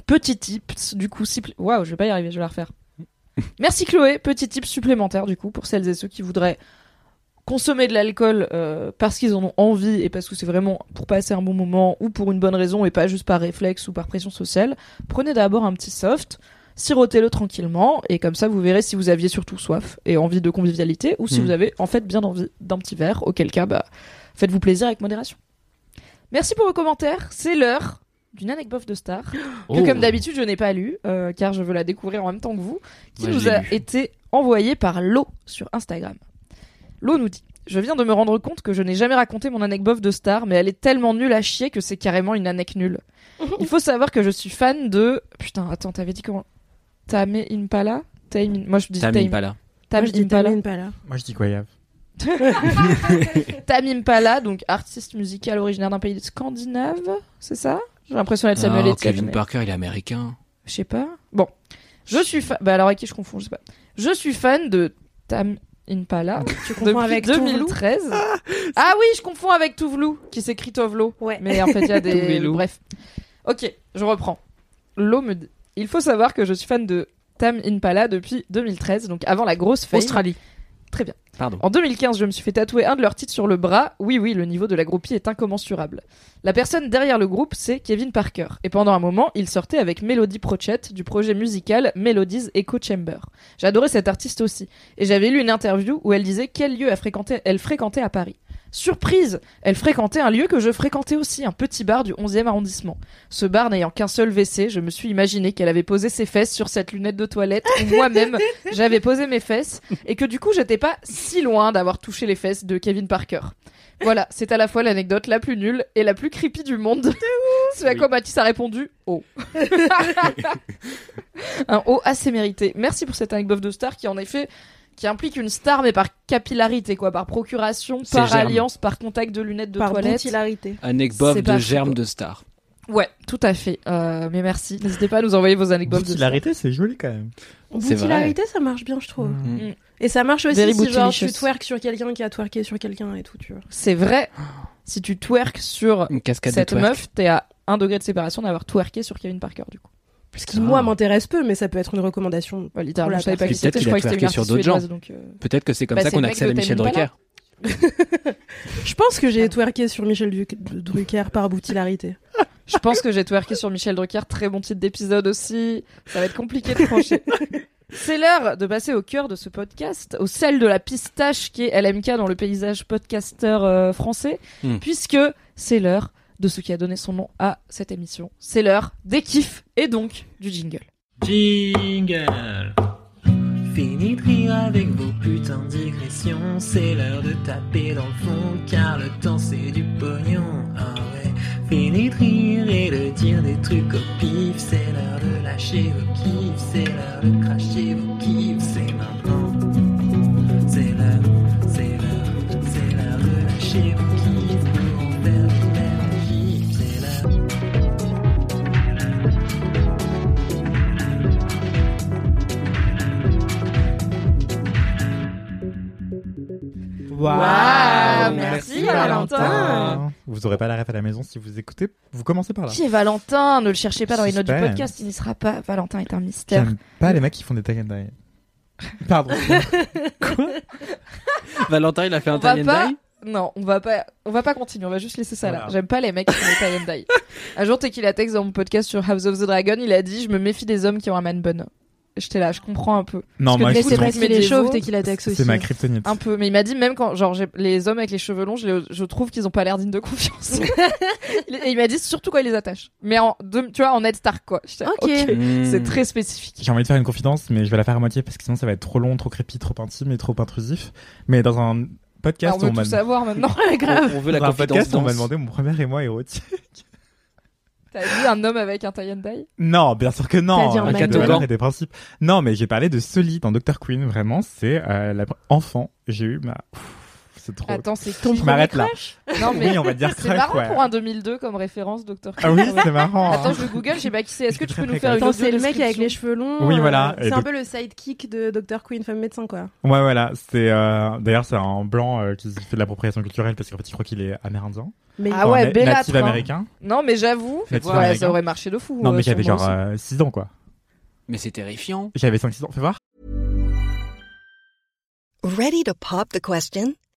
Petit tips, du coup, si... Waouh, je vais pas y arriver, je vais la refaire. Merci Chloé, petit tips supplémentaire du coup pour celles et ceux qui voudraient consommer de l'alcool euh, parce qu'ils en ont envie et parce que c'est vraiment pour passer un bon moment ou pour une bonne raison et pas juste par réflexe ou par pression sociale. Prenez d'abord un petit soft, sirotez-le tranquillement et comme ça vous verrez si vous aviez surtout soif et envie de convivialité ou si
Mm.
vous avez en fait bien envie d'un petit verre, auquel cas bah faites-vous plaisir avec modération. Merci pour vos commentaires, c'est l'heure d'une anecdote de star que
Oh.
comme d'habitude je n'ai pas lu euh, car je veux la découvrir en même temps que vous qui nous a
lu.
été envoyée par Lo sur Instagram. Lo nous dit Je viens de me rendre compte que je n'ai jamais raconté mon anecdote de star, mais elle est tellement nulle à chier que c'est carrément une anecdote nulle. Il faut savoir que je suis fan de. Putain, attends, t'avais dit comment? Tame Impala? Tame... Moi je dis
T'as
Tame,
mis pas là.
Tame
Moi, je dis
Impala.
Tame Impala.
Moi, je dis Goyave.
Tame Impala, donc artiste musical originaire d'un pays scandinave, c'est ça? J'ai l'impression d'être Samuel
Oh,
Etienne.
Kevin
mais-
Parker, il est américain.
Je sais pas. Bon. Je suis fan. Bah alors avec qui je confonds, je sais pas. Je suis fan de Tam Impala
Tu confonds
depuis
avec Tuvalu
2013. Ah oui, je confonds avec Tuvlu qui s'écrit Tovlo.
Ouais.
Mais en fait, il y a des bref. OK, je reprends. Lo me dit Il faut savoir que je suis fan de Tam Impala depuis 2013, donc avant la grosse fame.
Australie.
Très bien.
Pardon.
En 2015, je me suis fait tatouer un de leurs titres sur le bras. Oui, oui, le niveau de la groupie est incommensurable. La personne derrière le groupe, c'est Kevin Parker. Et pendant un moment, il sortait avec Melody Prochette du projet musical Melodies Echo Chamber. J'adorais cette artiste aussi. Et j'avais lu une interview où elle disait quel lieu elle fréquentait, elle fréquentait à Paris. Surprise Elle fréquentait un lieu que je fréquentais aussi, un petit bar du 11e arrondissement. Ce bar n'ayant qu'un seul WC, je me suis imaginé qu'elle avait posé ses fesses sur cette lunette de toilette où moi-même j'avais posé mes fesses et que du coup j'étais pas si loin d'avoir touché les fesses de Kevin Parker. Voilà, c'est à la fois l'anecdote la plus nulle et la plus creepy du monde. Ce à quoi Mathis a répondu Oh. Un O assez mérité. Merci pour cette anecdote de star qui en effet qui implique une star mais par capillarité quoi, par procuration, par
germe.
alliance, par contact de lunettes de
Par
toilette.
boutillarité.
Anecdote de germe de star.
Ouais, tout à fait. Euh, mais merci. N'hésitez pas à nous envoyer vos anecdotes.
Popularité, c'est joli quand même.
C'est
Boutillarité, ça marche bien, je trouve.
Mm.
Mm.
Et ça marche aussi
Very
si genre tu twerk sur quelqu'un qui a twerké sur quelqu'un et tout, tu vois.
C'est vrai. Si tu twerk sur
Une
cette meuf, t'es à un degré de séparation d'avoir twerké sur Kevin Parker du coup.
Ce qui, moi, m'intéresse peu, mais ça peut être une recommandation.
Ouais, littéralement, je savais pas qui c'était. Je
Peut-être
croyais que
qu'il a
c'était
sur d'autres
donc. euh,
Peut-être que c'est comme
Bah,
ça qu'on a accès à Michel Drucker.
Je pense que j'ai twerké sur Michel Du- Drucker par boutillarité.
Je pense que j'ai twerké sur Michel Drucker. Très bon titre d'épisode aussi. Ça va être compliqué de trancher. C'est l'heure de passer au cœur de ce podcast, au sel de la pistache qui est LMK dans le paysage podcasteur euh, français,
Hmm.
puisque c'est l'heure de ce qui a donné son nom à cette émission. C'est l'heure des kiffs et donc du jingle.
Jingle. Fini de rire avec vos putains de digressions. C'est l'heure de taper dans le fond Car le temps c'est du pognon. Ah ouais. Fini de rire et de dire des trucs au pif. C'est l'heure de lâcher vos
Vous aurez pas la ref à la maison si vous écoutez. Vous commencez par là.
Qui est Valentin Ne le cherchez pas dans les notes du podcast, il n'y sera pas. Valentin est un mystère.
J'aime pas les mecs qui font des tag and die. Pardon.
Valentin, il a fait un
On va
tie and
pas-
die
Non, on va pas, on va pas continuer. On va juste laisser ça là. J'aime pas les mecs qui font des tie and die. Un jour, Tequila Tex dans mon podcast sur House of the Dragon, il a dit, je me méfie des hommes qui ont un man bun. J'étais là, je comprends un peu.
Non,
Parce que
c'est parce qu'il est
médiévaux,
chauve, t'es qu'il a texte aussi.
c'est ma kryptonite.
Un peu, mais il m'a dit même quand, genre, les hommes avec les cheveux longs, je, les- je trouve qu'ils ont pas l'air dignes de confiance. Et il m'a dit surtout quand il les attache. Mais en, de- tu vois, en Ned Stark, quoi. Là,
Ok.
Hmm.
C'est très spécifique.
J'ai envie de faire une confidence, mais je vais la faire à moitié parce que sinon ça va être trop long, trop crépi, trop intime et trop intrusif. Mais dans un
Alors,
podcast,
on veut
on
tout savoir maintenant.
grave.
On veut la
dans un podcast, on m'a demandé mon premier émoi érotique.
T'as vu un homme avec un tie and dye
Non, bien sûr que non.
Dit un
avec
man
des
boy.
valeurs et des principes. Non, mais j'ai parlé de Sully dans Dr. Queen. Vraiment, c'est euh, la... enfant. J'ai eu ma. Ouf, C'est trop.
Attends, c'est
Ton
qui
je m'arrête là.
Non, mais
Oui, on va dire
c'est marrant
ouais.
pour un 2002 comme référence, Docteur
Ah oui, c'est marrant.
Attends, je Google, je sais pas qui c'est. Est-ce que tu peux nous faire une
c'est le mec avec les cheveux longs.
Oui,
euh,
voilà. Et
C'est un peu le sidekick de Dr. Queen, femme médecin, quoi.
Ouais, voilà. C'est euh... d'ailleurs c'est un blanc euh, qui fait de l'appropriation culturelle parce qu'en fait, je crois qu'il est amérindien.
Mais
Ah ouais,
Natif
hein.
américain.
Non, mais j'avoue, ça aurait marché de fou.
Non,
euh,
mais j'avais genre
aussi.
euh, 6 ans quoi.
Mais c'est terrifiant.
J'avais 5-6 ans. Fais voir.
Ready to pop the question?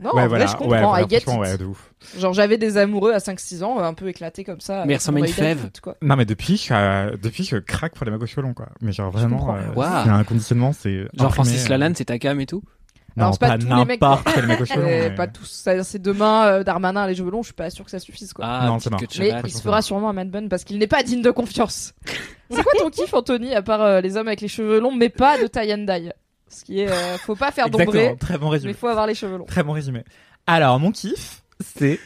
Non,
ouais,
en
voilà.
vrai, je
ouais,
comprends.
voilà,
I get
franchement,
it.
ouais, de ouf.
Genre, j'avais des amoureux à 5-6 ans, un peu éclatés comme ça.
Mais ressemble à une fève.
Foot, quoi.
Non, mais depuis, je, euh, depuis, je craque pour les mecs aux cheveux longs, quoi. Mais genre vraiment, euh,
Waouh.
c'est un conditionnement, c'est.
Genre
imprimé,
Francis
euh,
Lalanne, c'est ta cam et tout
Non,
Alors, c'est pas
pas
tous les mecs,
n'importe quel mec aux cheveux longs.
Euh,
mais-
Pas tous. C'est demain, euh, Darmanin, les cheveux longs, je suis pas sûr que ça suffise, quoi.
Ah,
Non, c'est
Mais il se fera sûrement un man bun parce qu'il n'est pas digne de confiance. C'est quoi ton kiff, Anthony, à part euh, les hommes avec les cheveux longs, mais pas de tie and dye? Ce qui est, euh, faut pas faire d'ombré,
très bon
mais
résumé.
faut avoir les cheveux longs.
Très bon résumé. Alors, mon kiff, c'est.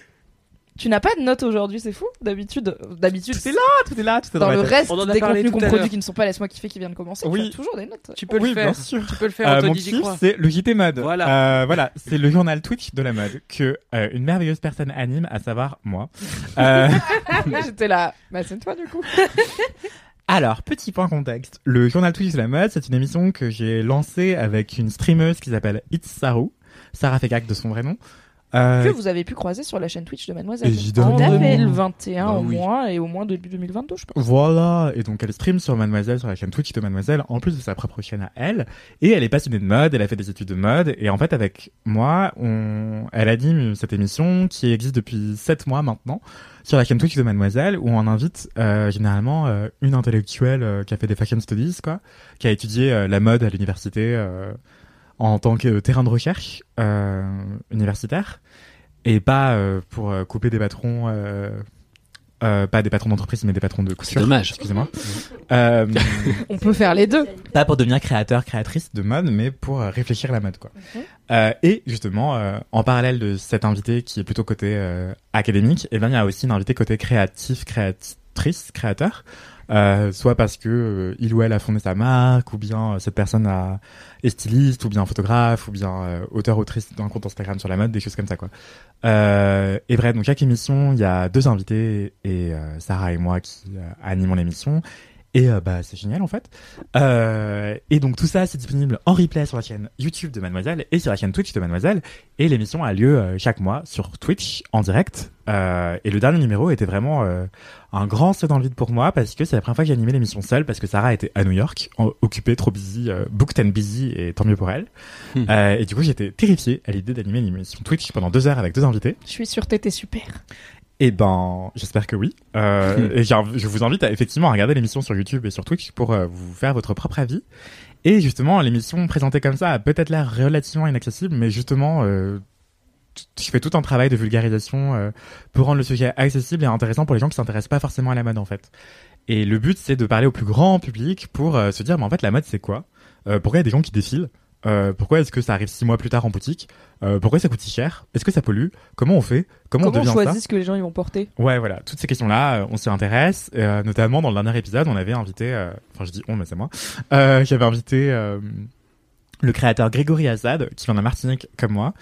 Tu n'as pas de notes aujourd'hui, c'est fou. D'habitude, d'habitude,
Tout est là, tout est là, tout est
dans
ma
le reste
On en a
des contenus qu'on produit qui ne sont pas laisse-moi kiffer qui viennent commencer.
Oui.
Tu as toujours des notes.
Tu peux
Oui,
le faire.
bien sûr.
Tu peux le faire,
Euh, mon kiff, c'est le JT Mode.
Voilà.
Euh, voilà, c'est le journal Twitch de la mode que euh, une merveilleuse personne anime, à savoir moi. Euh,
J'étais là. Bah, c'est toi, du coup.
alors, petit point contexte. Le journal Twitch de la mode, c'est une émission que j'ai lancée avec une streameuse qui s'appelle It's Saru, Sarah Fekak de son vrai nom. Euh,
Que vous avez pu croiser sur la chaîne Twitch de Mademoiselle.
Évidemment.
En
Tout à fait.
2021
Bah
au
oui.
moins, et au moins début 2022, je pense.
Voilà, et donc elle stream sur Mademoiselle, sur la chaîne Twitch de Mademoiselle, en plus de sa propre chaîne à elle, et elle est passionnée de mode, elle a fait des études de mode, et en fait avec moi, on... elle anime cette émission qui existe depuis 7 mois maintenant, sur la chaîne Twitch de Mademoiselle, où on invite euh, généralement euh, une intellectuelle euh, qui a fait des fashion studies, quoi, qui a étudié euh, la mode à l'université euh, en tant que terrain de recherche euh, universitaire, et pas pour couper des patrons... Euh, euh, pas des patrons d'entreprise, mais des patrons de
C'est
couture.
dommage.
Excusez-moi. Euh,
On peut faire les deux.
pas pour devenir créateur, créatrice de mode, mais pour euh, réfléchir à la mode, quoi. Euh, et justement, euh, en parallèle de cet invité qui est plutôt côté euh, académique, eh bien, il y a aussi une invité côté créatif, créatrice, créateur. Euh, soit parce que euh, il ou elle a fondé sa marque, ou bien euh, cette personne a, est styliste, ou bien photographe, ou bien euh, auteur autrice d'un compte Instagram sur la mode, des choses comme ça quoi. Euh, et bref, donc chaque émission, il y a deux invités et Sarah et moi qui animons l'émission. Et euh, bah c'est génial en fait. Euh, et donc tout ça c'est disponible en replay sur la chaîne YouTube de Mademoiselle et sur la chaîne Twitch de Mademoiselle. Et l'émission a lieu euh, chaque mois sur Twitch en direct. Euh, et le dernier numéro était vraiment euh, un grand saut dans le vide pour moi parce que c'est la première fois que j'ai animé l'émission seule parce que Sarah était à New York, occupée, trop busy, euh, booked and busy et tant mieux pour elle. Euh, et du coup j'étais terrifié à l'idée d'animer une émission Twitch pendant deux heures avec deux invités.
Je suis sûre t'étais super.
Eh ben, j'espère que oui. Euh, et je vous invite à effectivement à regarder l'émission sur YouTube et sur Twitch pour euh, vous faire votre propre avis. Et justement, l'émission présentée comme ça a peut-être l'air relativement inaccessible, mais justement, euh, je fais tout un travail de vulgarisation euh, pour rendre le sujet accessible et intéressant pour les gens qui s'intéressent pas forcément à la mode en fait. Et le but, c'est de parler au plus grand public pour euh, se dire, mais en fait, la mode, c'est quoi? Pourquoi il y a des gens qui défilent? Euh, Pourquoi est-ce que ça arrive six mois plus tard en boutique Euh, Pourquoi ça coûte si cher Est-ce que ça pollue Comment on fait Comment,
Comment
on
choisit ce que les gens ils vont porter
Ouais, voilà, toutes ces questions-là, euh, on s'y intéresse. Euh, notamment dans le dernier épisode, on avait invité, euh, enfin je dis on, mais c'est moi, euh, j'avais invité euh, le créateur Grégory Azad, qui vient de Martinique comme moi,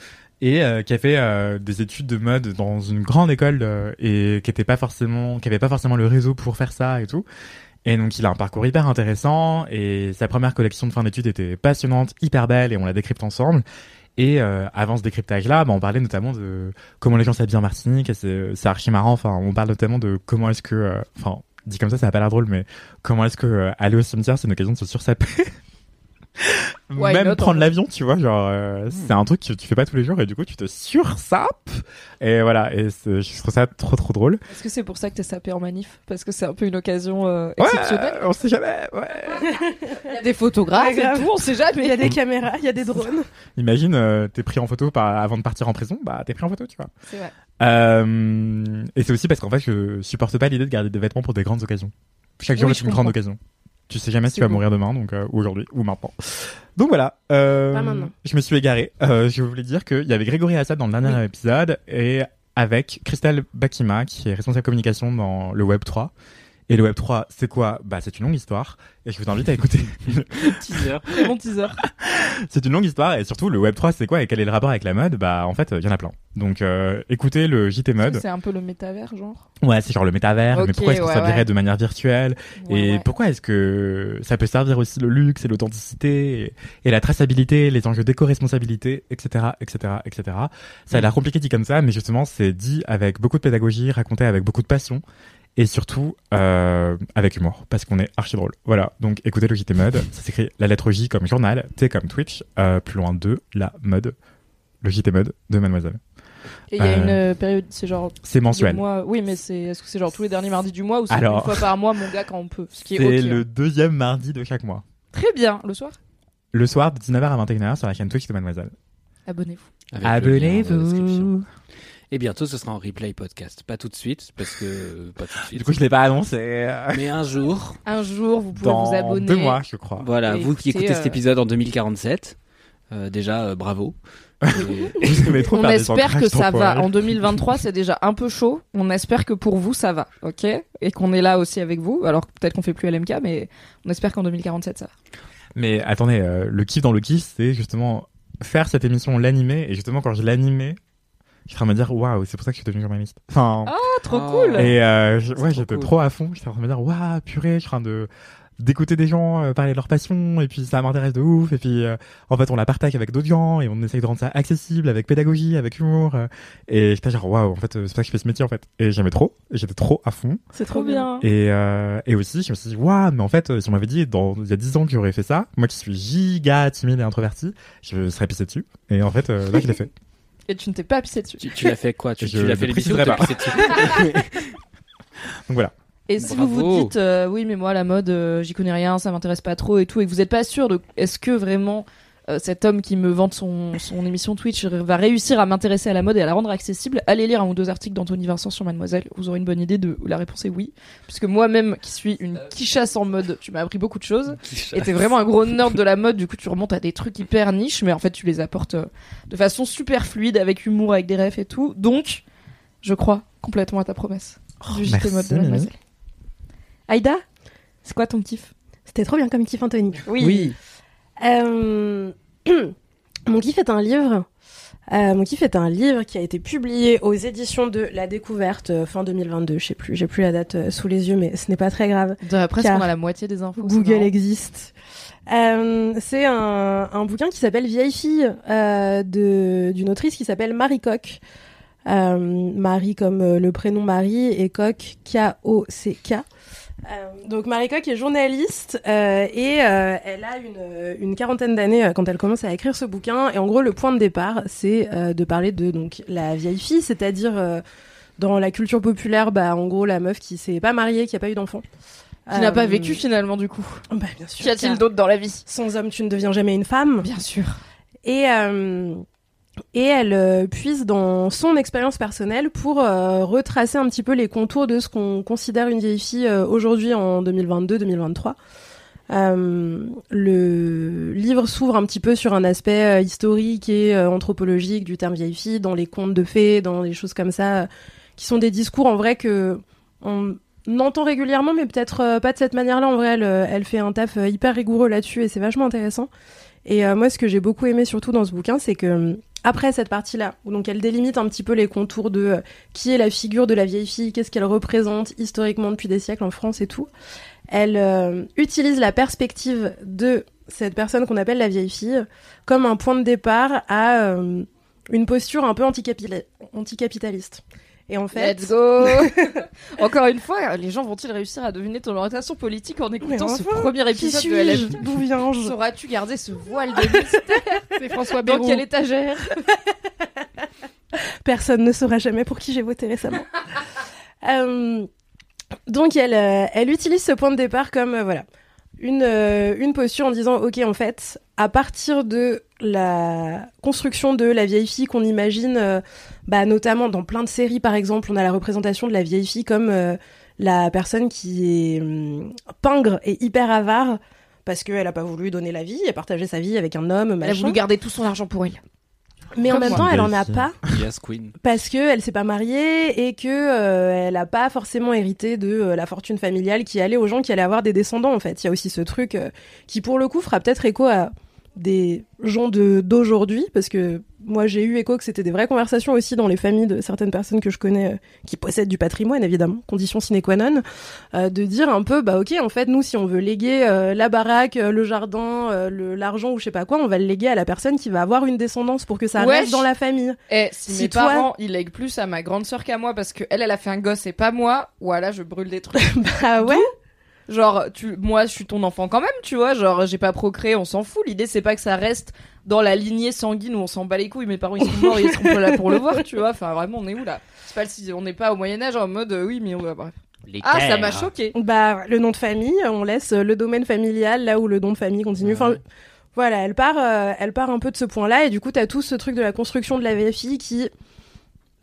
et euh, qui a fait euh, des études de mode dans une grande école euh, et qui était pas forcément, qui avait pas forcément le réseau pour faire ça et tout. Et donc il a un parcours hyper intéressant et sa première collection de fin d'études était passionnante, hyper belle et on la décrypte ensemble. Et euh, avant ce décryptage-là, bah, on parlait notamment de comment les gens s'habillent en Martinique. C'est archi marrant. Enfin, on parle notamment de comment est-ce que, euh, enfin, dit comme ça, ça a pas l'air drôle, mais comment est-ce que euh, aller au cimetière, c'est une occasion de se sursaper.
Why
Même
not, en
prendre
fait?
l'avion, tu vois, genre, euh, c'est un truc que tu fais pas tous les jours et du coup, tu te sursapes. Et voilà, et je trouve ça trop trop drôle.
Est-ce que c'est pour ça que t'es sapé en manif? Parce que c'est un peu une occasion euh,
Ouais,
exceptionnelle.
on sait jamais, ouais.
Il y a des photographes
Ouais,
et tout, on sait jamais.
Il y a des caméras, il y a des drones.
Imagine, euh, t'es pris en photo par, avant de partir en prison, bah t'es pris en photo, tu vois.
C'est vrai.
Euh, et c'est aussi parce qu'en fait, je supporte pas l'idée de garder des vêtements pour des grandes occasions. Chaque jour
Oui,
est une grande occasion. Tu sais jamais si tu vas mourir demain, donc euh, ou aujourd'hui ou maintenant. Donc voilà. Euh,
Pas maintenant.
Je me suis égaré. Euh, je voulais dire qu'il y avait Grégory Assad dans le dernier épisode et avec Christelle Bakima qui est responsable communication dans le Web 3. Et le Web 3, c'est quoi? Bah, c'est une longue histoire. Et je vous invite à écouter.
Teaser.
Bon teaser.
c'est une longue histoire et surtout le Web 3, c'est quoi et quel est le rapport avec la mode? Bah, en fait, il y en a plein. Donc, euh, écoutez le JT Mode.
C'est un peu le métavers, genre?
Ouais, c'est genre le métavers. mais pourquoi est-ce qu'on
ouais, ouais.
de manière virtuelle?
Ouais,
Et
ouais.
pourquoi est-ce que ça peut servir aussi le luxe et l'authenticité et, et la traçabilité, les enjeux d'éco-responsabilité, etc., etc., etc. Ça a l'air compliqué dit comme ça, mais justement, c'est dit avec beaucoup de pédagogie, raconté avec beaucoup de passion et surtout euh, avec humour, parce qu'on est archi drôle. Voilà, donc écoutez le JT Mode, ça s'écrit la lettre J comme journal, T comme Twitch, euh, plus loin de la mode, le JT Mode de Mademoiselle.
Et il y a
Euh,
une euh, période, c'est genre.
C'est mensuel.
mois- Oui, mais c'est. Est-ce que c'est genre tous les derniers mardis du mois ou c'est
Alors-
une fois par mois, mon gars, quand on peut Ce qui est,
C'est
ok.
le deuxième mardi de chaque mois.
Très bien, le soir?
Le soir de 19h à 21h sur la chaîne Twitch de Mademoiselle.
Abonnez-vous.
Avec Et bientôt, ce sera en replay podcast. Pas tout de suite, parce que pas tout de suite.
Du coup, je l'ai pas annoncé. euh,
Mais un jour,
Un jour, vous pouvez
Dans
vous abonner.
deux mois, je crois.
voilà,
Et
vous qui
écoutez,
cet
euh,
épisode en 2047, euh, déjà euh, bravo. Et-
trop
On espère que ça va.
temporels.
En 2023, c'est déjà un peu chaud. On espère que pour vous, ça va, ok? Et qu'on est là aussi avec vous. Alors peut-être qu'on fait plus LMK, mais on espère qu'en 2047, ça va.
Mais attendez, euh, le kiff dans le kiff, c'est justement faire cette émission, l'animer, et justement quand je l'animais, je suis en train de me dire waouh, c'est pour ça que je suis devenu journaliste. Enfin,
Ah, trop
Oh.
cool
et euh, je- ouais,
trop
j'étais
cool.
trop à fond. J'étais en train de me dire waouh, purée, je suis en train de d'écouter des gens euh, parler de leur passion et puis ça m'intéresse de ouf et puis euh, en fait on la partage avec d'autres gens et on essaye de rendre ça accessible avec pédagogie avec humour euh, et j'étais genre waouh en fait euh, c'est pour ça que je fais ce métier en fait et j'aimais trop et j'étais trop à fond
C'est
Trop bien.
Et, euh, et aussi, je me suis dit, waouh, mais en fait, si on m'avait dit dans, il y a 10 ans que j'aurais fait ça, moi qui suis giga timide et introverti, je serais pissé dessus. Et en fait, euh, là, je l'ai fait.
Et tu ne t'es pas pissé dessus.
tu, tu l'as fait quoi? Tu, tu l'as fait pissé dessus
Donc voilà.
Et si
Bravo.
vous vous dites, euh, oui, mais moi, la mode, euh, j'y connais rien, ça m'intéresse pas trop et tout, et que vous n'êtes pas sûr de, est-ce que vraiment euh, cet homme qui me vante son, son émission Twitch va réussir à m'intéresser à la mode et à la rendre accessible, allez lire un ou deux articles d'Anthony Vincent sur Mademoiselle. Vous aurez une bonne idée de la réponse est oui. Puisque moi-même, qui suis une quichasse en mode, tu m'as appris beaucoup de choses. Et t'es vraiment un gros nerd de la mode, du coup tu remontes à des trucs hyper niches, mais en fait tu les apportes euh, de façon super fluide, avec humour, avec des refs et tout. Donc, je crois complètement à ta promesse du JT
merci,
mode de. Mademoiselle. Aïda, c'est quoi ton kiff?
C'était trop bien comme kiff, Anthony.
Oui.
Euh, Mon kiff est un livre. Euh, mon kiff est un livre qui a été publié aux éditions de La Découverte euh, fin 2022. Je sais plus, j'ai plus la date euh, sous les yeux, mais ce n'est pas très grave. Car
on a la moitié des infos.
Google existe. Euh, c'est un, un bouquin qui s'appelle Vieille fille euh, de d'une autrice qui s'appelle Marie Coq. Euh, Marie comme euh, le prénom Marie et Coq K-O-C-K. Euh, donc Marie Coq est journaliste euh, et euh, elle a une, une quarantaine d'années euh, quand elle commence à écrire ce bouquin et en gros le point de départ c'est euh, de parler de donc la vieille fille c'est-à-dire euh, dans la culture populaire bah en gros la meuf qui s'est pas mariée qui a pas eu d'enfant
Qui n'a pas
Euh,
vécu finalement du coup.
bah, bien sûr.
Qu'y a-t-il d'autre dans la vie?
Sans homme, tu ne deviens jamais une femme.
Bien sûr.
Et, euh, et elle euh, puise dans son expérience personnelle pour euh, retracer un petit peu les contours de ce qu'on considère une vieille fille euh, aujourd'hui en 2022-2023. Euh, le livre s'ouvre un petit peu sur un aspect historique et anthropologique du terme vieille fille, dans les contes de fées, dans des choses comme ça, qui sont des discours en vrai que on entend régulièrement, mais peut-être pas de cette manière-là. En vrai, elle, fait un taf hyper rigoureux là-dessus et c'est vachement intéressant. Et moi, ce que j'ai beaucoup aimé surtout dans ce bouquin, c'est que après cette partie-là, où donc elle délimite un petit peu les contours de euh, qui est la figure de la vieille fille, qu'est-ce qu'elle représente historiquement depuis des siècles en France et tout, elle euh, utilise la perspective de cette personne qu'on appelle la vieille fille comme un point de départ à euh, une posture un peu anticapitali- anticapitaliste. Et en fait,
Let's go Encore une fois, les gens vont-ils réussir à deviner ton orientation politique en écoutant ce premier épisode de
D'où viens-je
Sauras-tu garder ce voile de mystère
C'est François
Dans
Bayrou.
quelle étagère
Personne ne saura jamais pour qui j'ai voté récemment. Euh, donc elle, euh, elle utilise ce point de départ comme euh, voilà une, euh, une posture en disant ok en fait à partir de la construction de la vieille fille qu'on imagine euh, bah, notamment dans plein de séries par exemple on a la représentation de la vieille fille comme euh, la personne qui est hum, pingre et hyper avare parce qu'elle a pas voulu donner la vie, elle partageait sa vie avec un homme,
Elle a
machin.
voulu garder tout son argent pour elle.
Mais en même
moi.
temps, elle en a pas
Yes, Queen.
parce que elle s'est pas mariée et que euh, elle a pas forcément hérité de euh, la fortune familiale qui allait aux gens qui allaient avoir des descendants en fait. Il y a aussi ce truc euh, qui pour le coup fera peut-être écho à des gens de d'aujourd'hui parce que moi j'ai eu écho que c'était des vraies conversations aussi dans les familles de certaines personnes que je connais euh, qui possèdent du patrimoine évidemment, condition sine qua non, euh, de dire un peu bah OK en fait nous si on veut léguer euh, la baraque, le jardin, l'argent ou je sais pas quoi, on va le léguer à la personne qui va avoir une descendance pour que ça reste dans la famille.
Eh, si,
Si
mes
toi-
parents, ils lèguent plus à ma grande sœur qu'à moi parce que elle, elle a fait un gosse et pas moi, voilà, je brûle des trucs.
Bah ouais.
Genre, tu, moi, je suis ton enfant quand même, tu vois. Genre, j'ai pas procréé, on s'en fout. L'idée, c'est pas que ça reste dans la lignée sanguine où on s'en bat les couilles. Mes parents, ils sont morts, ils seront pas là pour le voir, tu vois. Enfin, vraiment, on est où là? C'est pas le si on n'est pas au Moyen Âge en mode euh, oui, mais on va bref. Ah, ça m'a choqué.
Bah, le nom de famille, on laisse le domaine familial là où le nom de famille continue. Enfin, voilà, elle part, euh, elle part un peu de ce point-là, et du coup, t'as tout ce truc de la construction de la VFI qui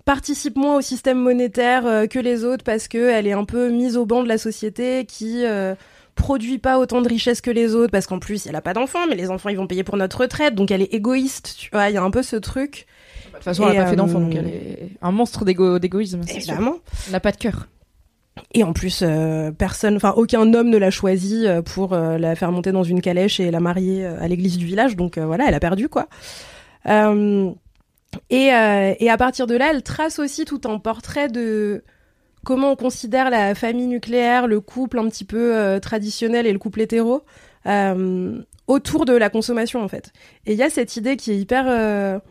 participe moins au système monétaire euh, que les autres parce que elle est un peu mise au banc de la société, qui euh, produit pas autant de richesses que les autres parce qu'en plus, elle a pas d'enfants, mais les enfants ils vont payer pour notre retraite, donc elle est égoïste. Tu vois, il y a un peu ce truc.
De toute façon, elle a pas fait d'enfant,
euh,
donc elle est un monstre d'égo- d'égoïsme.
Évidemment.
Elle n'a pas de cœur.
Et en plus, euh, personne, enfin aucun homme ne l'a choisi euh, pour euh, la faire monter dans une calèche et la marier euh, à l'église du village. Donc euh, voilà, elle a perdu quoi. Euh, et, euh, et à partir de là, elle trace aussi tout un portrait de comment on considère la famille nucléaire, le couple un petit peu euh, traditionnel et le couple hétéro euh, autour de la consommation en fait. Et il y a cette idée qui est hyper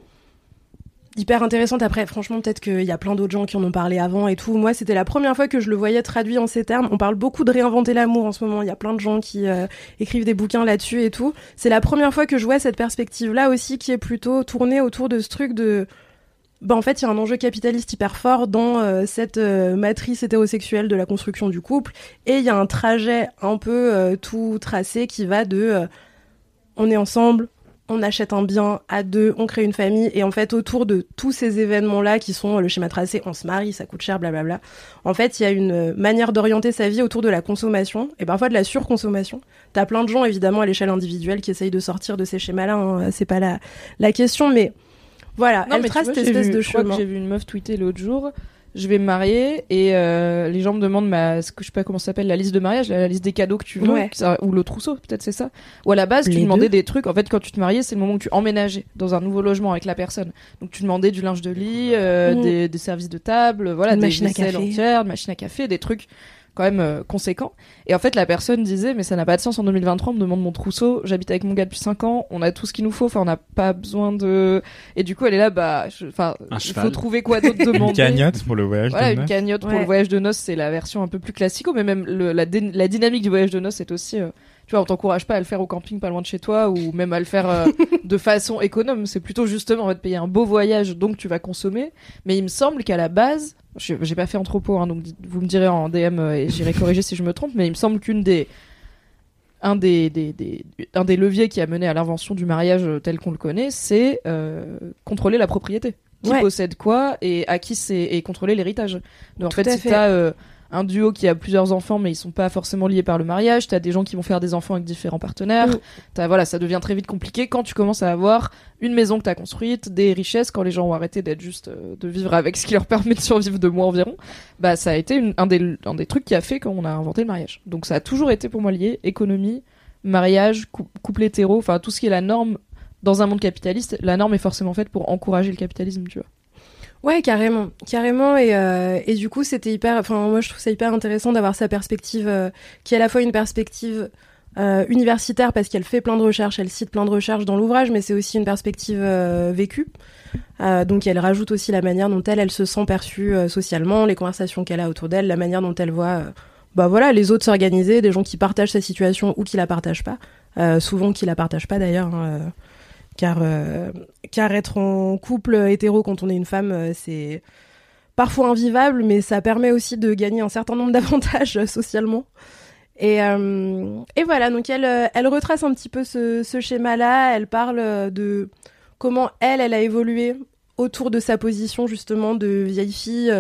hyper intéressante. Après, franchement, peut-être qu'il y a plein d'autres gens qui en ont parlé avant et tout. Moi, c'était la première fois que je le voyais traduit en ces termes. On parle beaucoup de réinventer l'amour en ce moment. Il y a plein de gens qui euh, écrivent des bouquins là-dessus et tout. C'est la première fois que je vois cette perspective-là aussi qui est plutôt tournée autour de ce truc de... Bah, en fait, il y a un enjeu capitaliste hyper fort dans euh, cette euh, matrice hétérosexuelle de la construction du couple. Et il y a un trajet un peu tout tracé qui va de... on est ensemble, on achète un bien à deux, on crée une famille, et en fait, autour de tous ces événements-là qui sont le schéma tracé, on se marie, ça coûte cher, blablabla. En fait, il y a une euh, manière d'orienter sa vie autour de la consommation, et parfois de la surconsommation. T'as plein de gens, évidemment, à l'échelle individuelle, qui essayent de sortir de ces schémas-là, hein, c'est pas la, la question, mais voilà, elle
tu
trace cette espèce
vu-
de chemin.
J'ai vu une meuf tweeter l'autre jour. Je vais me marier et euh, les gens me demandent ma, ce que je sais pas comment ça s'appelle la liste de mariage, la, la liste des cadeaux que tu veux,
Ouais.
ça- ou le trousseau, peut-être c'est ça. Ou à la base, tu demandais
deux.
des trucs. En fait, quand tu te mariais, c'est le moment où tu emménageais dans un nouveau logement avec la personne. Donc tu demandais du linge de lit, euh,
Mhm.
des, des services de table, voilà,
Une
des vaisselles
café.
entières, une machine à café, des trucs quand même euh, conséquents. Et en fait, la personne disait, mais ça n'a pas de sens en 2023, on me demande mon trousseau, j'habite avec mon gars depuis 5 ans, on a tout ce qu'il nous faut, enfin, on n'a pas besoin de... Et du coup, elle est là, bah, je- enfin, il faut trouver quoi d'autre
Une
demander.
cagnotte pour le voyage
Voilà,
de
une
noces.
cagnotte pour le voyage de noces, c'est la version un peu plus classique, mais même le- la, dé- la dynamique du voyage de noces est aussi, euh, tu vois, on t'encourage pas à le faire au camping pas loin de chez toi, ou même à le faire euh, de façon économe. C'est plutôt justement, on va te payer un beau voyage, donc tu vas consommer. Mais il me semble qu'à la base, j'ai pas fait entrepôt, hein, donc vous me direz en DM euh, et j'irai corriger si je me trompe, mais il me semble qu'une des un des, des, des- un des leviers qui a mené à l'invention du mariage tel qu'on le connaît, c'est euh, contrôler la propriété. Qui
Ouais.
possède quoi et à qui c'est et contrôler l'héritage. Donc en fait, si t'as euh, un duo qui a plusieurs enfants mais ils sont pas forcément liés par le mariage, t'as des gens qui vont faire des enfants avec différents partenaires. T'as voilà, ça devient très vite compliqué quand tu commences à avoir une maison que t'as construite, des richesses, quand les gens ont arrêté d'être juste euh, de vivre avec ce qui leur permet de survivre deux mois environ. Bah ça a été une- un des un des trucs qui a fait quand on a inventé le mariage. Donc ça a toujours été pour moi lié économie, mariage, cou- couple hétéro, enfin tout ce qui est la norme dans un monde capitaliste, la norme est forcément faite pour encourager le capitalisme, tu vois.
Ouais, carrément, carrément. Et, euh, et du coup, c'était hyper. Enfin, moi, je trouve ça hyper intéressant d'avoir sa perspective, euh, qui est à la fois une perspective euh, universitaire parce qu'elle fait plein de recherches, elle cite plein de recherches dans l'ouvrage, mais c'est aussi une perspective vécue. Donc, elle rajoute aussi la manière dont elle, elle se sent perçue socialement, les conversations qu'elle a autour d'elle, la manière dont elle voit, bah voilà, les autres s'organiser, des gens qui partagent sa situation ou qui la partagent pas. Souvent qui la partagent pas d'ailleurs. hein, car, euh, car être en couple hétéro quand on est une femme, euh, c'est parfois invivable, mais ça permet aussi de gagner un certain nombre d'avantages euh, socialement. Et, voilà, donc elle, elle retrace un petit peu ce, ce schéma-là, elle parle de comment elle, elle a évolué autour de sa position justement de vieille fille.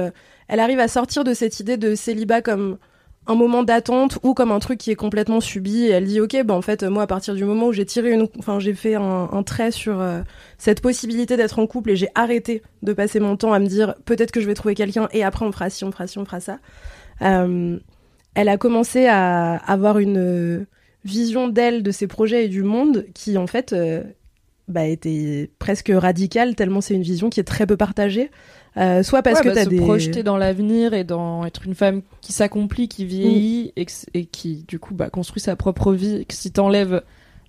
Elle arrive à sortir de cette idée de célibat comme un moment d'attente ou comme un truc qui est complètement subi. Et elle dit ok, bah en fait moi à partir du moment où j'ai tiré une, enfin j'ai fait un, trait sur euh, cette possibilité d'être en couple et j'ai arrêté de passer mon temps à me dire peut-être que je vais trouver quelqu'un et après on fera ci, on fera ci, on fera ça. Euh, elle a commencé à avoir une euh, vision d'elle, de ses projets et du monde qui en fait bah, était presque radicale tellement c'est une vision qui est très peu partagée. Euh, soit parce
Ouais,
que
bah,
t'as
se
des
projeter dans l'avenir et dans être une femme qui s'accomplit, qui vieillit et qui du coup bah, construit sa propre vie. Et que si t'enlèves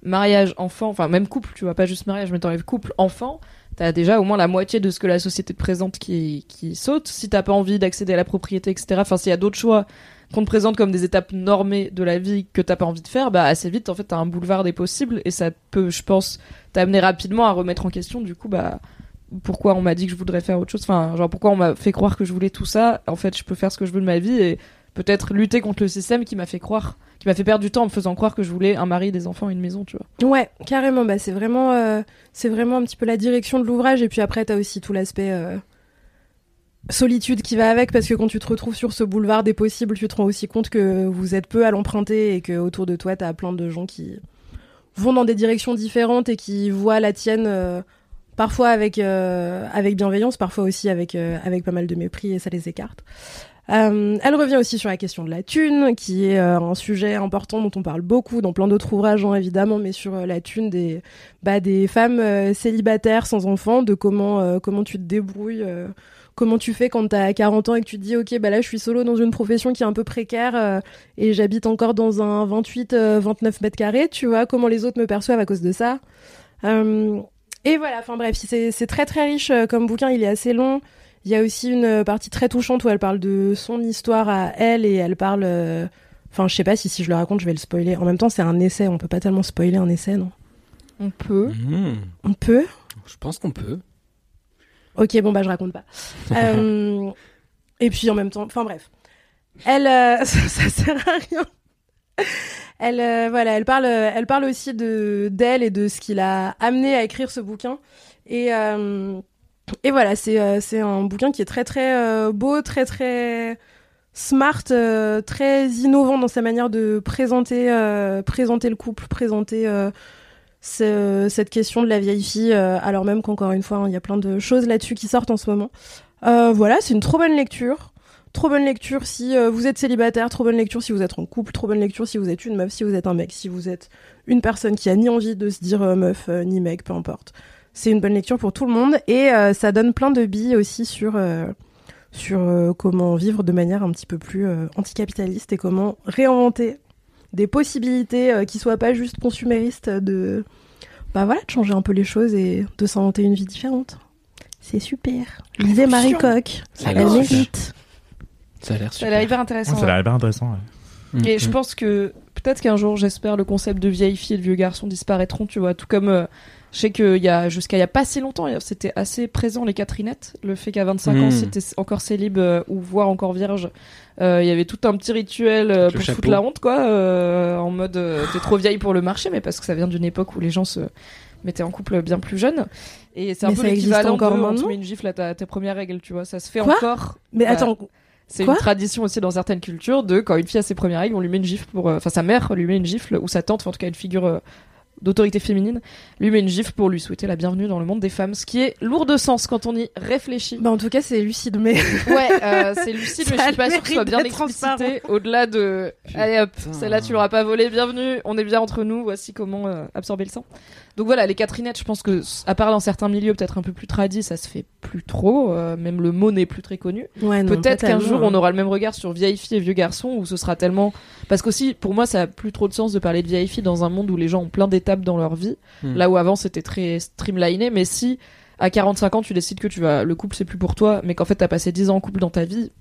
mariage, enfant, enfin même couple, tu vois, pas juste mariage, mais t'enlèves couple, enfant, t'as déjà au moins la moitié de ce que la société te présente qui, qui saute. Si t'as pas envie d'accéder à la propriété, etc. Enfin, s'il y a d'autres choix qu'on te présente comme des étapes normées de la vie que t'as pas envie de faire, bah assez vite en fait t'as un boulevard des possibles et ça peut, je pense, t'amener rapidement à remettre en question du coup bah pourquoi on m'a dit que je voudrais faire autre chose enfin genre pourquoi on m'a fait croire que je voulais tout ça en fait je peux faire ce que je veux de ma vie et peut-être lutter contre le système qui m'a fait croire qui m'a fait perdre du temps en me faisant croire que je voulais un mari des enfants une maison tu vois
Ouais, carrément. Bah, c'est vraiment, euh, c'est vraiment un petit peu la direction de l'ouvrage. Et puis après, t'as aussi tout l'aspect euh, solitude qui va avec, parce que quand tu te retrouves sur ce boulevard des possibles, tu te rends aussi compte que vous êtes peu à l'emprunter et que autour de toi, t'as plein de gens qui vont dans des directions différentes et qui voient la tienne. euh, Parfois avec, euh, avec bienveillance, parfois aussi avec, euh, avec pas mal de mépris et ça les écarte. Euh, elle revient aussi sur la question de la thune, qui est euh, un sujet important dont on parle beaucoup dans plein d'autres ouvrages, hein, évidemment, mais sur euh, la thune des, bah, des femmes célibataires sans enfants, de comment, comment tu te débrouilles, comment tu fais quand t'as 40 ans et que tu te dis, ok, bah là, je suis solo dans une profession qui est un peu précaire et j'habite encore dans un 28, euh, 29 mètres carrés, tu vois, comment les autres me perçoivent à cause de ça. Et voilà, enfin bref, c'est très très riche euh, comme bouquin, il est assez long. Il y a aussi une euh, partie très touchante où elle parle de son histoire à elle et elle parle. euh, Enfin, je sais pas si si je le raconte, je vais le spoiler. En même temps, c'est un essai, on peut pas tellement spoiler un essai, non?
On peut
Mmh.
On peut?
Je pense qu'on peut.
Ok, bon bah je raconte pas. Euh, et puis en même temps, enfin bref, elle, euh, ça, ça sert à rien. Elle, euh, voilà, elle parle, elle parle aussi de d'elle et de ce qui l'a amené à écrire ce bouquin. Et euh, et voilà, c'est euh, c'est un bouquin qui est très très euh, beau, très très smart, euh, très innovant dans sa manière de présenter euh, présenter le couple, présenter euh, ce- cette question de la vieille fille, euh, alors même qu'encore une fois, hein, il y a plein de choses là-dessus qui sortent en ce moment. Euh, voilà, c'est une trop bonne lecture. Trop bonne lecture si euh, vous êtes célibataire, trop bonne lecture si vous êtes en couple, trop bonne lecture si vous êtes une meuf, si vous êtes un mec, si vous êtes une personne qui a ni envie de se dire euh, meuf, euh, ni mec, peu importe. C'est une bonne lecture pour tout le monde et ça donne plein de billes aussi sur, sur comment vivre de manière un petit peu plus anticapitaliste et comment réinventer des possibilités qui soient pas juste consuméristes de bah voilà de changer un peu les choses et de s'inventer une vie différente. C'est super. Lisez Marie Coq. Elle mérite
Ça a l'air
ça a l'air
super.
Ouais,
intéressant
ça a l'air hyper intéressant. ouais.
Mmh,
Et je
mmh.
pense que peut-être qu'un jour, j'espère, le concept de vieille fille et de vieux garçon disparaîtront, tu vois. Tout comme euh, je sais qu'il y a jusqu'à il y a pas si longtemps, c'était assez présent les Catherinettes, le fait qu'à 25 ans,
Mm.
c'était encore célib euh, ou voire encore vierge. Euh, Il y avait tout un petit rituel euh, pour
chapeau.
foutre la honte, quoi, euh, en mode euh, t'es trop vieille pour le marché, mais parce que ça vient d'une époque où les gens se mettaient en couple bien plus jeunes. Et c'est un
Mais
peu
ça existe
l'équivalent
encore
de on te
maintenant
met une gifle à ta, tes premières règles, tu vois. Ça se fait
Quoi
encore.
mais attends
C'est une tradition aussi dans certaines cultures de quand une fille a ses premières règles, on lui met une gifle pour, euh, enfin sa mère lui met une gifle ou sa tante, enfin, en tout cas une figure euh, d'autorité féminine, lui met une gifle pour lui souhaiter la bienvenue dans le monde des femmes, ce qui est lourd de sens quand on y réfléchit.
bah en tout cas c'est lucide mais
Ouais, euh, c'est lucide, mais je suis pas sûre que ce soit bien explicité au-delà de. Allez hop, celle-là tu l'auras pas volée, bienvenue, on est bien entre nous, voici comment euh, absorber le sang. Donc voilà, les Catherinettes, je pense que, à part dans certains milieux peut-être un peu plus tradis, ça se fait plus trop. euh, même le mot n'est plus très connu.
Ouais,
Peut-être qu'un jour on aura le même regard sur vieille fille et vieux garçon où ce sera tellement parce qu'aussi pour moi ça a plus trop de sens de parler de vieille fille dans un monde où les gens ont plein d'étapes dans leur vie
Hmm.
là où avant c'était très streamliné mais si à 45 ans tu décides que tu vas le couple c'est plus pour toi mais qu'en fait t'as passé 10 ans en couple dans ta vie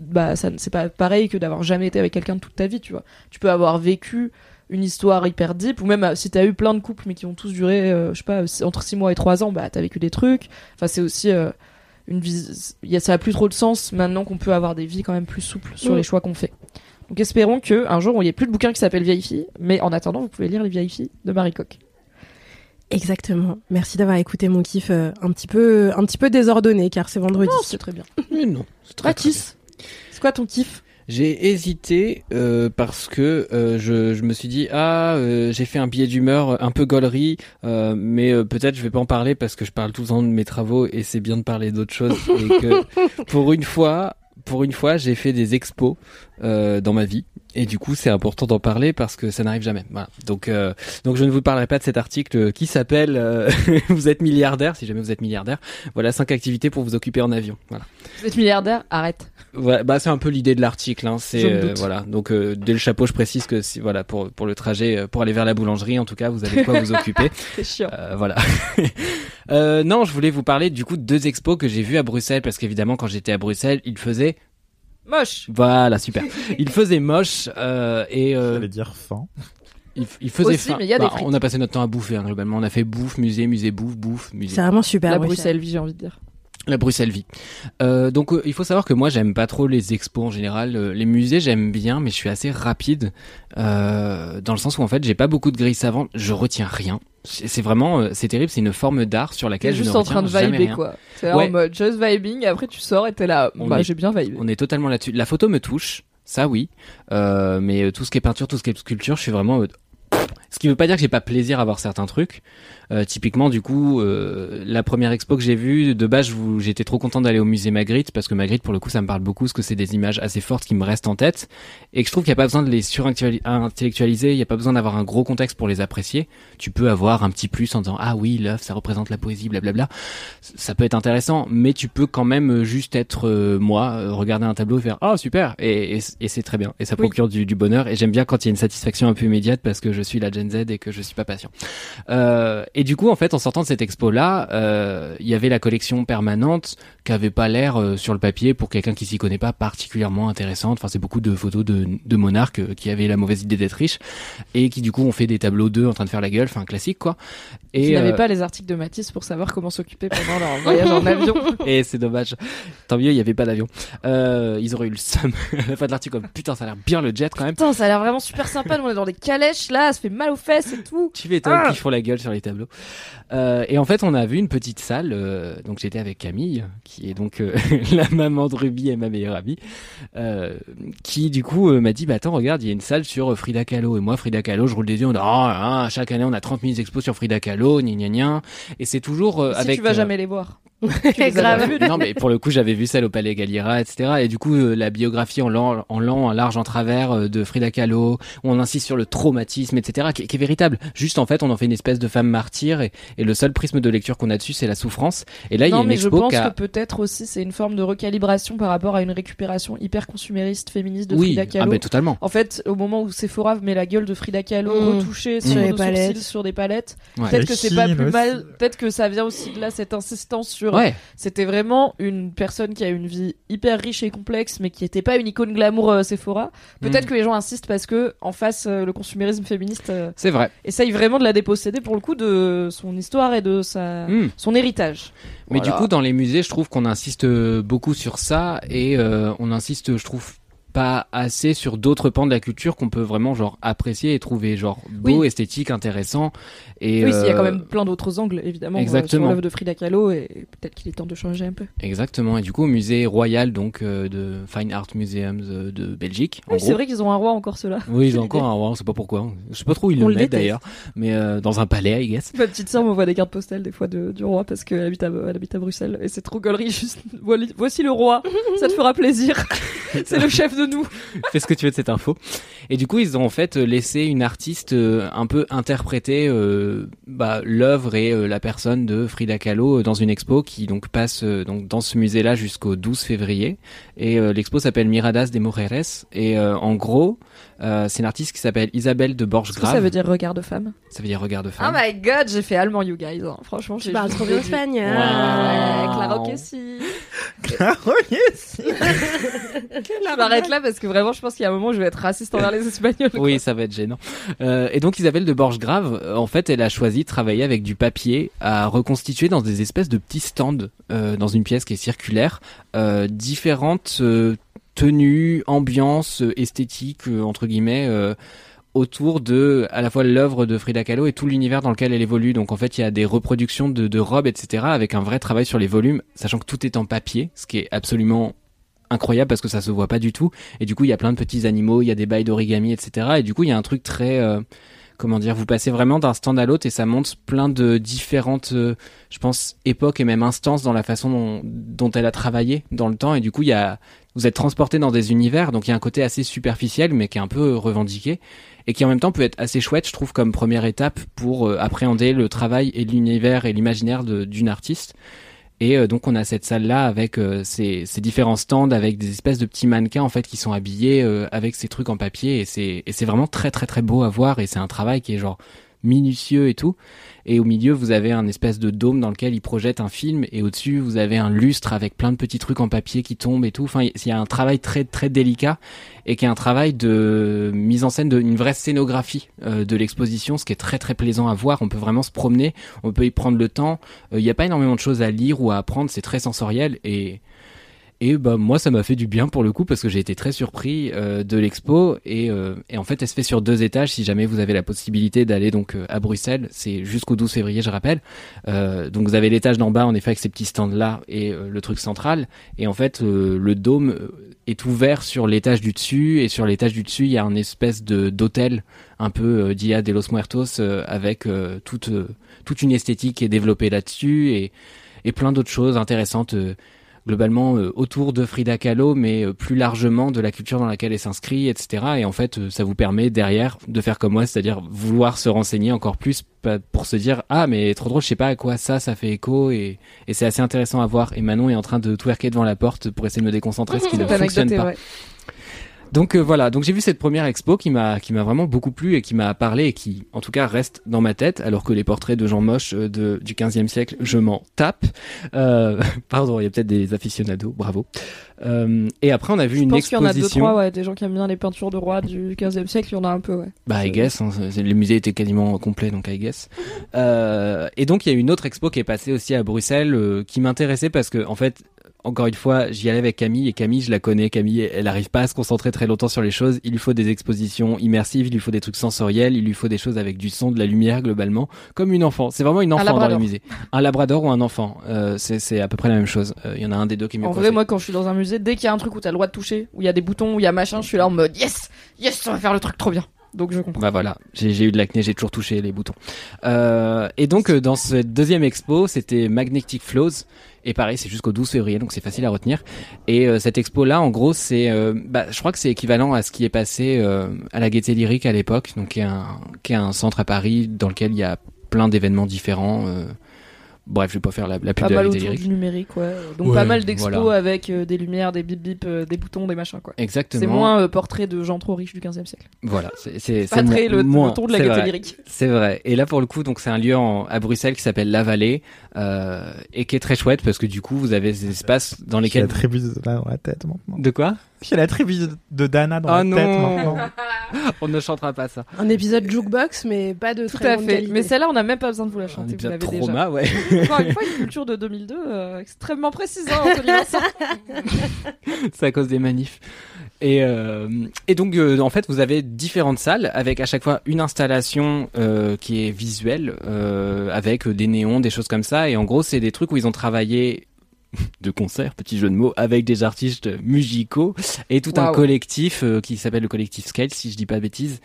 bah ça c'est pas pareil que d'avoir jamais été avec quelqu'un de toute ta vie tu vois tu peux avoir vécu une histoire hyper deep ou même euh, si t'as eu plein de couples mais qui ont tous duré euh, je sais pas entre 6 mois et 3 ans bah t'as vécu des trucs enfin c'est aussi euh, une vie il y a, ça a plus trop de sens maintenant qu'on peut avoir des vies quand même plus souples sur
Mm.
les choix qu'on fait donc espérons que un jour il n'y ait plus de bouquin qui s'appelle Vieille fille mais en attendant vous pouvez lire les vieilles filles de Marie Coq
Exactement. Merci d'avoir écouté mon kiff euh, un petit peu, un petit peu désordonné car c'est vendredi.
non c'est très bien
Mais non. c'est très, très bien.
Mathis c'est quoi ton kiff?
J'ai hésité euh, parce que euh, je, je me suis dit ah euh, j'ai fait un billet d'humeur un peu gaulerie euh, mais euh, peut-être je vais pas en parler parce que je parle tout le temps de mes travaux et c'est bien de parler d'autres choses et que pour une fois pour une fois j'ai fait des expos euh, dans ma vie et du coup c'est important d'en parler parce que ça n'arrive jamais voilà donc euh, donc je ne vous parlerai pas de cet article qui s'appelle euh, vous êtes milliardaire si jamais vous êtes milliardaire voilà cinq activités pour vous occuper en avion voilà
vous êtes milliardaire arrête
Ouais, bah c'est un peu l'idée de l'article. Hein. C'est euh, voilà. Donc euh, dès le chapeau, je précise que si voilà pour pour le trajet euh, pour aller vers la boulangerie, en tout cas, vous avez de quoi vous occuper.
c'est chiant
Euh, voilà. euh, non, je voulais vous parler du coup de deux expos que j'ai vus à Bruxelles parce qu'évidemment quand j'étais à Bruxelles, il faisait
moche
voilà super. Il faisait moche euh, et euh,
J'allais dire fin.
il, il faisait
Aussi,
faim.
mais il y a des
Bah,
frites.
on a passé notre temps à bouffer hein, globalement. On a fait bouffe, musée, musée, bouffe, bouffe, musée.
C'est vraiment super.
la
Bruxelles.
J'ai envie de dire
La Bruxelles vie. Euh, donc euh, il faut savoir que moi j'aime pas trop les expos en général. Euh, les musées j'aime bien, mais je suis assez rapide dans le sens où en fait j'ai pas beaucoup de grilles savantes. Je retiens rien. C'est c'est vraiment c'est terrible. C'est une forme d'art sur laquelle je
juste
ne
en train de
retiens jamais
vibrer
rien.
quoi t'es là
Ouais.
en mode just vibing après tu sors et t'es là
On
bah
est-
j'ai bien vibé
On est totalement là-dessus. La photo me touche, ça oui, mais tout ce qui est peinture, tout ce qui est sculpture, je suis vraiment. Ce qui veut pas dire que j'ai pas plaisir à voir certains trucs. Euh, typiquement, du coup, euh, la première expo que j'ai vue, de base, j'étais trop content d'aller au musée Magritte parce que Magritte, pour le coup, ça me parle beaucoup, parce que c'est des images assez fortes qui me restent en tête et que je trouve qu'il n'y a pas besoin de les surintellectualiser, il n'y a pas besoin d'avoir un gros contexte pour les apprécier. Tu peux avoir un petit plus en disant ah oui, l'œuvre, ça représente la poésie, blablabla. Ça peut être intéressant, mais tu peux quand même euh, juste être euh, moi, euh, regarder un tableau et faire ah super et, et, et c'est très bien et ça
Oui.
procure du, du bonheur et j'aime bien quand il y a une satisfaction un peu immédiate parce que je suis la Gen Z et que je suis pas patient. Euh, et du coup, en fait, en sortant de cette expo-là, euh, il y avait la collection permanente qui avait pas l'air euh, sur le papier pour quelqu'un qui s'y connaît pas particulièrement intéressante. Enfin, c'est beaucoup de photos de, de monarques qui avaient la mauvaise idée d'être riches et qui du coup ont fait des tableaux d'eux en train de faire la gueule, enfin classique quoi.
et n'avais
euh,
pas les articles de Matisse pour savoir comment s'occuper pendant leur voyage en avion
et c'est dommage. Tant mieux, il y avait pas d'avion. Ils auraient eu le seum à la fin de l'article. comme, Putain, ça a l'air bien le jet quand même.
Putain, ça a l'air vraiment super sympa. Nous, on est dans des calèches là, ça fait mal aux fesses et tout.
Tu m'étonnes
Ah
qu'ils font la gueule sur les tableaux. Euh, et en fait, on a vu une petite salle. euh, donc, j'étais avec Camille, qui est donc euh, la maman de Ruby et ma meilleure amie, qui du coup m'a dit "Bah attends, regarde, il y a une salle sur Frida Kahlo." Et moi, Frida Kahlo, je roule des yeux. On dit "Ah, ah, chaque année, on a 30 000 expos sur Frida Kahlo, gna gna." Et c'est toujours
si
avec.
tu vas jamais les voir. Tu
Grave.
non mais pour le coup j'avais vu celle au Palais Galliera etc et du coup la biographie en lent en en large en travers de Frida Kahlo où on insiste sur le traumatisme etc qui, qui est véritable juste en fait on en fait une espèce de femme martyre et, et le seul prisme de lecture qu'on a dessus c'est la souffrance et là il y a
non,
une
mais je pense que peut-être aussi c'est une forme de recalibration par rapport à une récupération hyper consumériste féministe de
oui
Frida
ah
Kahlo.
ben totalement
En fait, au moment où Sephora met la gueule de Frida Kahlo
Mmh.
retouchée
Sur
les palettes.
sur des palettes,
Ouais.
peut-être que c'est pas plus mal. Peut-être que ça vient aussi de là cette insistance sur.
ouais
C'était vraiment une personne qui a une vie hyper riche et complexe, mais qui était pas une icône glamour euh, Sephora. Peut-être
Mm.
que les gens insistent parce que en face euh, le consumérisme féministe euh,
c'est vrai
essaye vraiment de la déposséder pour le coup de son histoire et de sa
Mm.
son héritage.
Mais
Voilà.
du coup, dans les musées, je trouve qu'on insiste beaucoup sur ça et euh, on insiste, je trouve, pas assez sur d'autres pans de la culture qu'on peut vraiment genre apprécier et trouver genre beau,
Oui.
esthétique, intéressant. Et
oui, il y a
euh,
quand même plein d'autres angles évidemment euh,
Exactement.
sur l'œuvre de Frida Kahlo et peut-être qu'il est temps de changer un peu.
Exactement. Et du coup, au musée royal donc euh, de Fine Art Museums euh, de Belgique.
Oui, c'est vrai qu'ils ont un roi encore ceux-là.
Oui, ils ont encore un roi, on sait pas pourquoi. Je sais pas trop où ils
On
le
le
mettent d'ailleurs, mais euh, dans un palais, I guess.
Ma petite sœur m'envoie des cartes postales des fois de, du roi parce qu'elle habite à, elle habite à Bruxelles et c'est trop gaulerie juste voici le roi ça te fera plaisir c'est le chef de de nous.
fais ce que tu veux de cette info. Et du coup, ils ont en fait laissé une artiste euh, un peu interpréter euh, bah, l'œuvre et euh, la personne de Frida Kahlo dans une expo qui donc passe euh, donc dans ce musée-là jusqu'au 12 février. Et euh, l'expo s'appelle Miradas de Moreres. Et euh, en gros, euh, c'est une artiste qui s'appelle Isabelle de Borges-Grave.
ça veut dire regard de femme?
Ça veut dire regard de
Oh
femme.
my god, j'ai fait allemand, you guys. hein. Franchement, j'ai
Tu parles trop bien espagnol.
Ouais, Clara
Wow.
Kessi.
Yes
Je m'arrête là parce que vraiment, je pense qu'il y a un moment où je vais être raciste envers les Espagnols. quoi.
Oui, ça va être gênant. Euh, et donc Isabelle de Borges-Grave, euh, en fait, elle a choisi de travailler avec du papier à reconstituer dans des espèces de petits stands euh, dans une pièce qui est circulaire, euh, différentes euh, tenues, ambiances, esthétiques euh, entre guillemets. Autour de à la fois l'œuvre de Frida Kahlo et tout l'univers dans lequel elle évolue. Donc en fait, il y a des reproductions de, de robes, etc. avec un vrai travail sur les volumes, sachant que tout est en papier, ce qui est absolument incroyable parce que ça se voit pas du tout. Et du coup, il y a plein de petits animaux, il y a des bails d'origami, etc. Et du coup, il y a un truc très, euh, comment dire, vous passez vraiment d'un stand à l'autre et ça montre plein de différentes, euh, je pense, époques et même instances dans la façon dont, dont elle a travaillé dans le temps. Et du coup, il y a, vous êtes transporté dans des univers, donc il y a un côté assez superficiel, mais qui est un peu revendiqué et qui en même temps peut être assez chouette, je trouve, comme première étape pour euh, appréhender le travail et l'univers et l'imaginaire d'une artiste. Et euh, donc on a cette salle là avec euh, ces, différents stands avec des espèces de petits mannequins en fait qui sont habillés avec ces trucs en papier et c'est vraiment très très très beau à voir et c'est un travail qui est genre minutieux et tout. Et au milieu, vous avez un espèce de dôme dans lequel il projette un film et au-dessus, vous avez un lustre avec plein de petits trucs en papier qui tombent et tout. Enfin, il y a un travail très très délicat et qui est un travail de mise en scène d'une vraie scénographie euh, de l'exposition, ce qui est très très plaisant à voir. On peut vraiment se promener, on peut y prendre le temps. Euh, Il n'y a pas énormément de choses à lire ou à apprendre, c'est très sensoriel et et bah moi ça m'a fait du bien pour le coup parce que j'ai été très surpris euh, de l'expo. Et, euh, et en fait elle se fait sur deux étages. Si jamais vous avez la possibilité d'aller donc euh, à Bruxelles c'est jusqu'au 12 février je rappelle. Euh, donc vous avez l'étage d'en bas en effet avec ces petits stands là et euh, le truc central. Et en fait euh, le dôme est ouvert sur l'étage du dessus. Et sur l'étage du dessus il y a un espèce de d'hôtel un peu Dia de los Muertos avec toute toute une esthétique qui est développée là-dessus. Et et plein d'autres choses intéressantes globalement euh, autour de Frida Kahlo, mais euh, plus largement de la culture dans laquelle elle s'inscrit, etc. Et en fait, euh, ça vous permet derrière de faire comme moi, c'est-à-dire vouloir se renseigner encore plus pour se dire ah mais trop drôle, je sais pas à quoi ça, ça fait écho et, et c'est assez intéressant à voir. Et Manon est en train de twerker devant la porte pour essayer de me déconcentrer, ce qui ne fonctionne pas. Donc euh, voilà, donc j'ai vu cette première expo qui m'a qui m'a vraiment beaucoup plu et qui m'a parlé et qui en tout cas reste dans ma tête alors que les portraits de gens moches euh, de du 15e siècle, je m'en tape. Euh, pardon, il y a peut-être des aficionados, bravo. Euh, et après on a vu
Je
une
pense qu'il y en a deux,
exposition.
trois, ouais, des gens qui aiment bien les peintures de rois du 15e siècle, il y en a un peu, ouais.
Bah, I guess, hein, le musée était quasiment complet, donc I guess. Euh, et donc, il y a une autre expo qui est passée aussi à Bruxelles, euh, qui m'intéressait parce que, en fait, encore une fois, j'y allais avec Camille, et Camille, je la connais, Camille, elle arrive pas à se concentrer très longtemps sur les choses, il lui faut des expositions immersives, il lui faut des trucs sensoriels, il lui faut des choses avec du son, de la lumière, globalement, comme une enfant. C'est vraiment une enfant dans
labrador.
musées. Un labrador ou un enfant, euh, c'est à peu près la même chose. Euh, Il y en a un des deux qui mieux
En vrai, moi, quand je suis dans un musée, dès qu'il y a un truc où t'as le droit de toucher, où il y a des boutons, où il y a machin, je suis là en mode yes, yes, ça va faire le truc trop bien. Donc je comprends.
Bah voilà, j'ai eu de l'acné, j'ai toujours touché les boutons. Euh, et donc euh, dans cette deuxième expo, c'était Magnetic Flows. Et pareil, c'est jusqu'au 12 février, donc c'est facile à retenir. Et euh, cette expo-là, en gros, c'est, euh, bah, je crois que c'est équivalent à ce qui est passé euh, à la Gaieté Lyrique à l'époque, donc qui est, un, qui est un centre à Paris dans lequel il y a plein d'événements différents. Bref, je vais pas faire la, la pub
Pas
de la
mal autour du numérique, ouais. Donc
Ouais,
pas mal d'expos
voilà.
avec euh, des lumières, des bip bip, euh, des boutons, des machins, quoi.
Exactement.
C'est moins euh, portrait de gens trop riches du 15e siècle.
Voilà, c'est
Pas très le,
moins,
le tour de la
c'est
gaieté
vrai.
lyrique.
C'est vrai. Et là, pour le coup, donc c'est un lieu en- à Bruxelles qui s'appelle La Vallée euh, et qui est très chouette parce que du coup, vous avez des espaces dans
J'ai la
lesquels.
tribu dans la tête maintenant.
De quoi?
J'ai la tribu de Dana dans
Oh
la
non.
tête maintenant.
On ne chantera pas ça.
Un épisode jukebox, mais pas de
Tout
très
à fait.
qualité.
Mais celle-là, on n'a même pas besoin de vous la
Un
chanter, vous
épisode
l'avez déjà.
trauma, ouais.
Encore une fois, une culture de 2002 euh, extrêmement précise, hein, Anthony
c'est à cause des manifs. Et, euh, et donc, euh, en fait, vous avez différentes salles avec à chaque fois une installation euh, qui est visuelle, euh, avec des néons, des choses comme ça. Et en gros, c'est des trucs où ils ont travaillé de concert, petit jeu de mots, avec des artistes musicaux et tout un collectif euh, qui s'appelle le collectif Scale, si je dis pas de bêtises,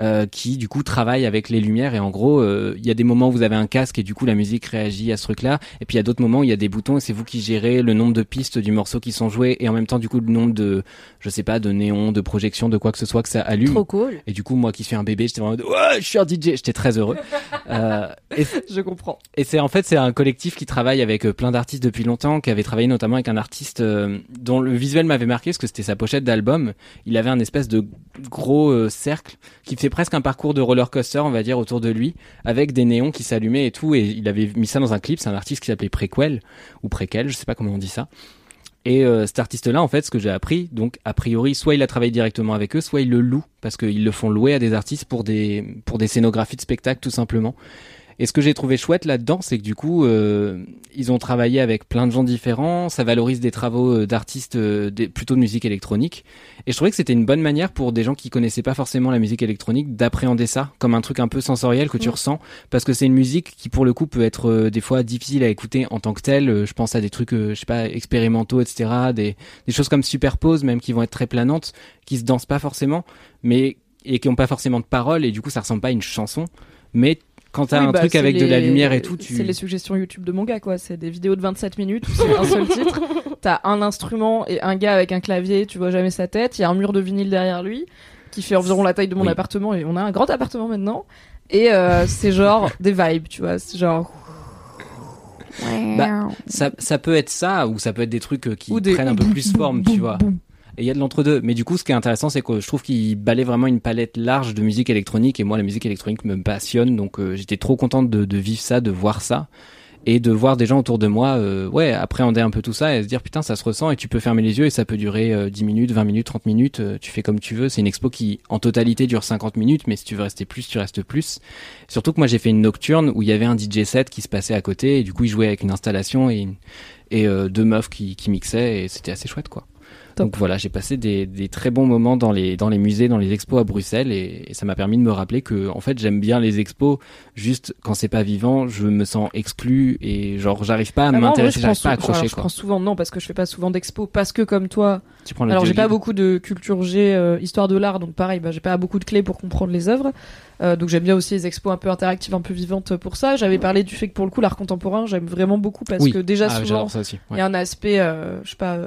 euh, qui du coup travaille avec les lumières et en gros, euh, il y a des moments où vous avez un casque et du coup la musique réagit à ce truc-là, et puis il y a d'autres moments où il y a des boutons et c'est vous qui gérez le nombre de pistes du morceau qui sont jouées et en même temps du coup le nombre de, je sais pas, de néons, de projections, de quoi que ce soit que ça allume.
Trop cool.
Et du coup, moi qui suis un bébé, j'étais vraiment en mode, ouais, je suis un DJ, j'étais très heureux. euh, et
Je comprends.
et c'est en fait c'est un collectif qui travaille avec plein d'artistes depuis longtemps, qui avait travaillé notamment avec un artiste dont le visuel m'avait marqué parce que c'était sa pochette d'album. Il avait un espèce de gros cercle qui presque un parcours de roller coaster, on va dire, autour de lui, avec des néons qui s'allumaient et tout. Et il avait mis ça dans un clip. C'est un artiste qui s'appelait Prequel ou Prequel, je sais pas comment on dit ça. Et euh, cet artiste-là, en fait, ce que j'ai appris, donc a priori, soit il a travaillé directement avec eux, soit il le loue parce qu'ils le font louer à des artistes pour des pour des scénographies de spectacle, tout simplement. Et ce que j'ai trouvé chouette là-dedans, c'est que du coup, euh, ils ont travaillé avec plein de gens différents. Ça valorise des travaux euh, d'artistes euh, plutôt de musique électronique. Et je trouvais que c'était une bonne manière pour des gens qui connaissaient pas forcément la musique électronique d'appréhender ça comme un truc un peu sensoriel que tu
Mm.
ressens, parce que c'est une musique qui pour le coup peut être euh, des fois difficile à écouter en tant que telle. Je pense à des trucs, euh, je sais pas, expérimentaux, etc. Des, des choses comme Superpose, même qui vont être très planantes, qui se dansent pas forcément, mais et qui ont pas forcément de paroles. Et du coup, ça ressemble pas à une chanson, mais quand t'as
Oui,
un
bah,
truc avec de la lumière et tout, tu
C'est les suggestions YouTube de mon gars, quoi. C'est des vidéos de 27 minutes où c'est un seul titre. T'as un instrument et un gars avec un clavier, tu vois jamais sa tête. Il y a un mur de vinyle derrière lui qui fait environ la taille de mon
Oui.
appartement et on a un grand appartement maintenant. Et euh, c'est genre des vibes, tu vois. C'est genre.
Bah, ça, ça peut être ça ou ça peut être des trucs euh, qui
des
prennent un peu plus forme, tu vois. Et il y a de l'entre-deux. Mais du coup, ce qui est intéressant, c'est que je trouve qu'il balait vraiment une palette large de musique électronique. Et moi, la musique électronique me passionne. Donc, euh, j'étais trop contente de, vivre ça, de voir ça. Et de voir des gens autour de moi, euh, ouais, appréhender un peu tout ça et se dire, putain, ça se ressent. Et tu peux fermer les yeux et ça peut durer euh, 10 minutes, 20 minutes, 30 minutes. euh, tu fais comme tu veux. C'est une expo qui, en totalité, dure 50 minutes. Mais si tu veux rester plus, tu restes plus. Surtout que moi, j'ai fait une nocturne où il y avait un DJ set qui se passait à côté. Et du coup, il jouait avec une installation et, euh, deux meufs qui mixaient. Et c'était assez chouette, quoi.
Top.
Donc voilà, j'ai passé des, des très bons moments dans les, dans les musées, dans les expos à Bruxelles et, et ça m'a permis de me rappeler que en fait j'aime bien les expos, juste quand c'est pas vivant, je me sens exclu et genre j'arrive pas à
Ah,
m'intéresser, j'arrive pas à
sou- alors,
accrocher
je
quoi.
prends souvent non parce que je fais pas souvent d'expo parce que comme toi
Tu prends
Alors j'ai pas beaucoup de culture G, euh, histoire de l'art, donc pareil, bah, j'ai pas beaucoup de clés pour comprendre les œuvres. Euh, donc j'aime bien aussi les expos un peu interactives, un peu vivantes pour ça. J'avais parlé du fait que pour le coup l'art contemporain j'aime vraiment beaucoup parce
Oui.
que déjà
Ah,
souvent il
ouais.
y a un aspect, euh, je sais pas, euh,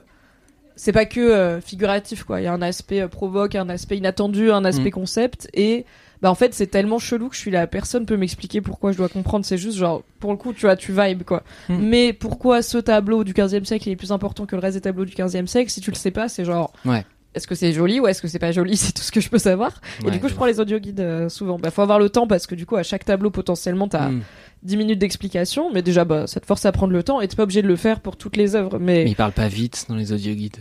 c'est pas que euh, figuratif quoi. Il y a un aspect euh, provoque, un aspect inattendu, un aspect
Mm.
concept et bah en fait c'est tellement chelou que je suis là, personne peut m'expliquer pourquoi je dois comprendre. C'est juste genre pour le coup tu vois tu vibes quoi.
Mm.
Mais pourquoi ce tableau du 15e siècle est plus important que le reste des tableaux du 15e siècle Si tu le sais pas, c'est genre
Ouais.
Est-ce que c'est joli ou est-ce que c'est pas joli C'est tout ce que je peux savoir. et du coup, je prends les audio guides euh, souvent. Bah, faut avoir le temps parce que du coup, à chaque tableau, potentiellement, t'as
Mm.
10 minutes d'explication. Mais déjà, bah, ça te force à prendre le temps et t'es pas obligé de le faire pour toutes les œuvres. Mais,
Mais il parle pas vite dans les audio guides.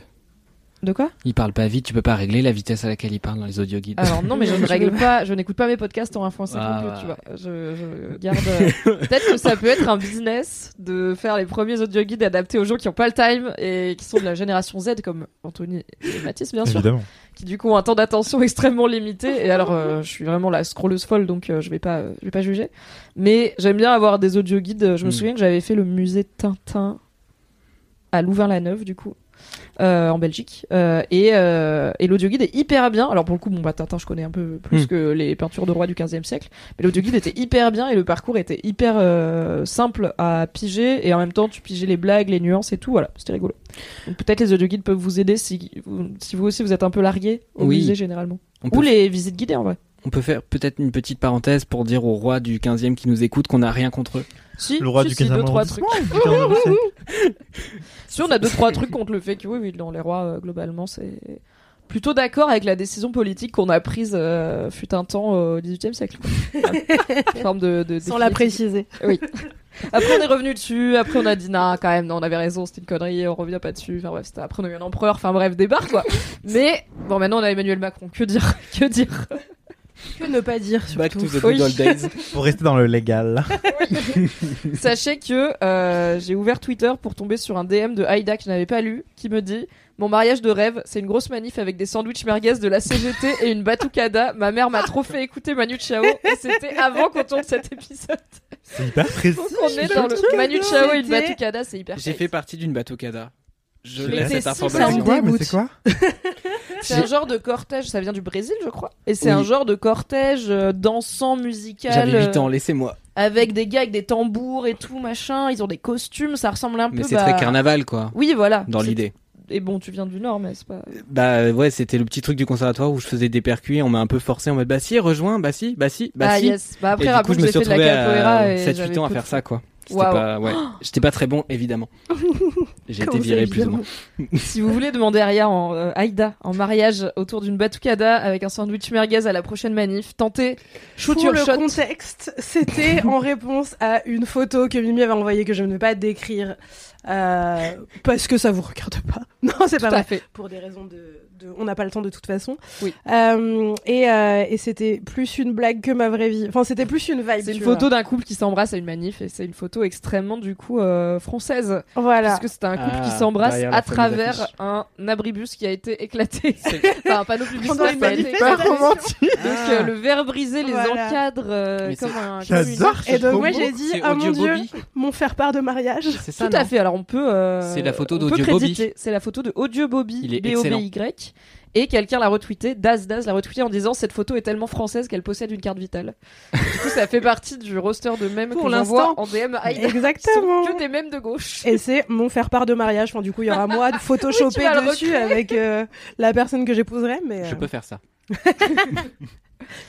De quoi
Il parle pas vite, tu peux pas régler la vitesse à laquelle il parle dans les audio guides.
Alors non, mais je ne règle pas, je n'écoute pas mes podcasts en influence
Ah,
non plus,
ouais.
tu vois. Je, je garde. euh, Peut-être que ça peut être un business de faire les premiers audio guides adaptés aux gens qui ont pas le time et qui sont de la génération Z comme Anthony et Mathis, bien sûr.
Évidemment.
qui du coup ont un temps d'attention extrêmement limité. Et alors, euh, je suis vraiment la scrolleuse folle, donc euh, je vais pas, euh, je vais pas juger. Mais j'aime bien avoir des audio guides. Je me
Mm.
souviens que j'avais fait le musée Tintin à Louvain-la-Neuve, du coup. Euh, en Belgique. Euh, et, euh, et l'audio guide est hyper bien. Alors pour le coup bon bah Tintin je connais un peu plus
Mm.
que les peintures de roi du 15e siècle. Mais l'audio guide était hyper bien et le parcours était hyper euh, simple à piger. Et en même temps tu pigeais les blagues les nuances et tout. Voilà c'était rigolo. Peut-être les audio guides peuvent vous aider si vous, si vous aussi vous êtes un peu largué au
Oui.
musée généralement. Ou les visites guidées en vrai.
On peut faire peut-être une petite parenthèse pour dire aux rois du 15e qui nous écoutent qu'on n'a rien contre eux.
Si
Le roi
si,
du
si,
15e
deux trois trucs
arrondissement, du 15e siècle.
si on a deux trois trucs contre le fait que oui oui dans les rois euh, globalement c'est plutôt d'accord avec la décision politique qu'on a prise euh, fut un temps au XVIIIe siècle forme de, de
Sans la préciser.
Après, on est revenu dessus. Après, on a dit, non, quand même, non, on avait raison, c'était une connerie, on revient pas dessus. Enfin, bref, c'était après, on a eu un empereur. Enfin, bref, débat, quoi. Mais, bon, maintenant, on a Emmanuel Macron. Que dire? Que dire?
Que ne pas dire
Back
surtout.
to the good old days.
Pour rester dans le légal.
Sachez que, euh, j'ai ouvert Twitter pour tomber sur un DM de Aïda que je n'avais pas lu, qui me dit, mon mariage de rêve, c'est une grosse manif avec des sandwichs merguez de la CGT et une batucada. Ma mère m'a trop fait écouter Manu Chao et c'était avant qu'on tourne cet épisode.
C'est hyper précis.
Donc on est dans le Manu Chao et une batucada, c'est hyper
J'ai fait partie d'une batucada. Je
Mais
laisse
c'est
cette information.
quoi Mais c'est quoi
C'est un genre de cortège, ça vient du Brésil, je crois. Et c'est
Oui.
un genre de cortège euh, dansant, musical.
J'avais 8
euh,
ans, laissez-moi.
Avec des gars avec des tambours et tout, machin. Ils ont des costumes, ça ressemble un peu.
Mais c'est
bah,
très carnaval, quoi.
Oui, voilà.
Dans l'idée.
Et bon, tu viens du Nord, mais c'est pas.
Bah ouais, c'était le petit truc du conservatoire où je faisais des percus et on m'a un peu forcé en mode bah si, rejoins, bah si, bah si, bah
ah
si.
yes. Bah après,
et du coup, je
que
me suis retrouvé à
et
7-8
j'avais
ans à faire ça, quoi. C'était
Waouh.
pas, ouais. J'étais pas très bon, évidemment. J'ai été viré plus ou moins.
Si vous voulez demander à Ria en euh, Aïda en mariage autour d'une batucada avec un sandwich merguez à la prochaine manif, tentez shoot
Pour
your
le
shot.
contexte, c'était en réponse à une photo que Mimi avait envoyée que je ne vais pas décrire euh, parce que ça vous regarde pas. Non, c'est
Tout
pas
à
vrai.
fait.
Pour des raisons de, de- on n'a pas le temps de toute façon.
Oui.
Euh, et euh, et c'était plus une blague que ma vraie vie. Enfin, c'était plus une vibe.
C'est une photo d'un couple qui s'embrasse à une manif et c'est une photo extrêmement du coup euh, française.
Voilà.
puisque c'est un couple
Ah,
qui s'embrasse
derrière la
à travers un abribus qui a été éclaté. enfin un panneau publicitaire qui a été
manifestation.
Donc
Ah.
euh, le verre brisé les
Voilà.
encadre euh, comme un une
Et donc moi j'ai dit ah mon dieu, mon faire part de mariage.
C'est ça,
Tout à fait. Alors on peut.
C'est la photo d'Audio Bobby.
C'est la photo de Audio Bobby.
Il est
B O B
excellent.
Y. Et quelqu'un l'a retweeté, Daz Daz l'a retweeté en disant cette photo est tellement française qu'elle possède une carte vitale. du coup, ça fait partie du roster de mèmes
Pour
que j'envoie en DM à Aïda.
Exactement.
Que des mèmes de gauche.
Et c'est mon faire part de mariage. Enfin, du coup, il y aura moi de photoshopper
Oui,
dessus avec euh, la personne que j'épouserai. Mais
Je
euh,
peux faire ça.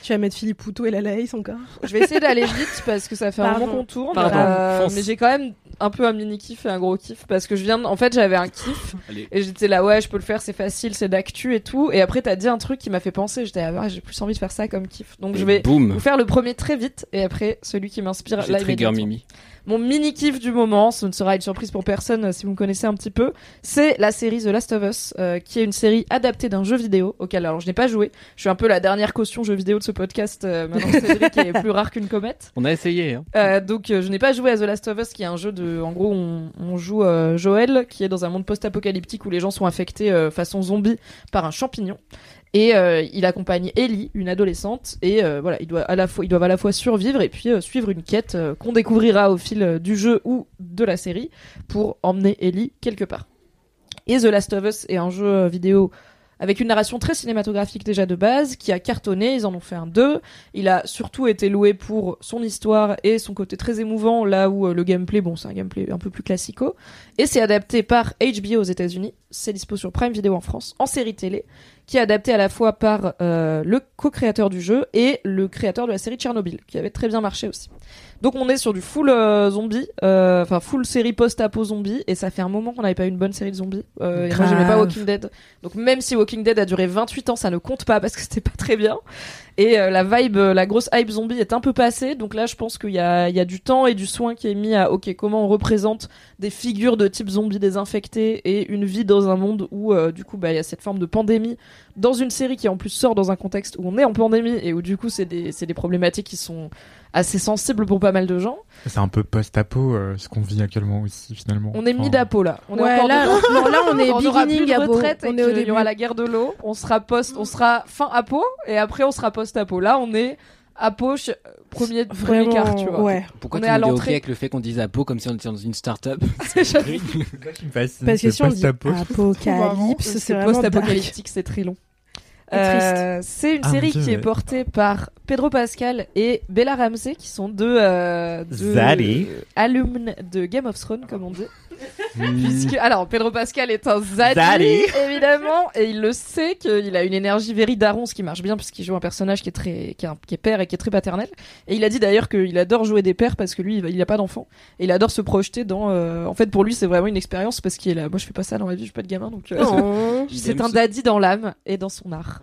tu vas mettre Philippe Poutou et la Laïs encore.
Je vais essayer d'aller vite parce que ça fait un
Pardon.
Pardon,
Euh,
fonce.
mais j'ai quand même un peu un mini kiff et un gros kiff parce que je viens de... En fait, j'avais un kiff
Allez.
et j'étais là, ouais, je peux le faire, c'est facile, c'est d'actu et tout. Et après, t'as dit un truc qui m'a fait penser. J'étais, ah, j'ai plus envie de faire ça comme kiff. Donc, je vais
Boum.
vous faire le premier très vite et après celui qui m'inspire là
trigger. Mimi.
Mon mini kiff du moment, ce ne sera une surprise pour personne euh, si vous me connaissez un petit peu, c'est la série The Last of Us, euh, qui est une série adaptée d'un jeu vidéo auquel alors je n'ai pas joué. Je suis un peu la dernière caution jeu vidéo de ce podcast. Euh, maintenant Cédric est plus rare qu'une comète.
On a essayé, hein.
Euh, donc je n'ai pas joué à The Last of Us qui est un jeu de en gros on, on joue Joël qui est dans un monde post-apocalyptique où les gens sont infectés euh, façon zombie par un champignon et euh, il accompagne Ellie une adolescente et euh, voilà ils doivent à la fois survivre et puis euh, suivre une quête qu'on découvrira au fil du jeu ou de la série pour emmener Ellie quelque part. Et The Last of Us est un jeu vidéo avec une narration très cinématographique déjà de base, qui a cartonné, ils en ont fait un 2. Il a surtout été loué pour son histoire et son côté très émouvant, là où le gameplay, bon, c'est un gameplay un peu plus classico. Et c'est adapté par HBO aux États-Unis, c'est dispo sur Prime Video en France, en série télé, qui est adapté à la fois par euh, le co-créateur du jeu et le créateur de la série Tchernobyl, qui avait très bien marché aussi. Donc on est sur du full euh, zombie, euh, enfin full série post-apo zombie, et ça fait un moment qu'on n'avait pas eu une bonne série de zombies. Euh, et moi j'aimais pas. Walking Dead, donc même si Walking Dead a duré 28 ans, ça ne compte pas parce que c'était pas très bien. Et la vibe, la grosse hype zombie est un peu passée, donc là je pense qu'il y a, il y a du temps et du soin qui est mis à ok comment on représente des figures de type zombie désinfectés et une vie dans un monde où euh, du coup bah il y a cette forme de pandémie dans une série qui en plus sort dans un contexte où on est en pandémie et où du coup c'est des c'est des problématiques qui sont assez sensibles pour pas mal de gens.
C'est un peu post-apo, euh, ce qu'on vit actuellement aussi, finalement.
On est
Enfin,
mi-d'apo là. On est
Ouais,
encore
là,
dedans.
non, là, on est
on
beginning
de
On est au
qu'il y
début.
aura la guerre de l'eau. On sera post, on sera fin apo et après on sera post apo. Là on est apo ch- premier premier quart tu vois.
ouais.
Pourquoi
On
tu
est à l'entrée.
avec le fait qu'on dise Apo comme si on était dans une start-up
Parce que
c'est
si on dit apocalypse, c'est
post-apocalyptique, c'est très long. Euh, c'est une
Ah,
série
Dieu,
qui est portée par Pedro Pascal et Bella Ramsey, qui sont deux, euh, deux alumnes de Game of Thrones, comme on dit.
Hmm.
Puisque, alors, Pedro Pascal est un zaddy,
Zaddy.
évidemment, et il le sait qu'il a une énergie very daron, ce qui marche bien, puisqu'il joue un personnage qui est très, qui est, un- qui est père et qui est très paternel. Et il a dit d'ailleurs qu'il adore jouer des pères parce que lui, il n'a pas d'enfant. Et il adore se projeter dans, euh, en fait, pour lui, c'est vraiment une expérience parce qu'il est là. Moi, je fais pas ça dans ma vie, je suis pas de gamin, donc, euh,
Oh.
c'est un daddy dans l'âme et dans son art.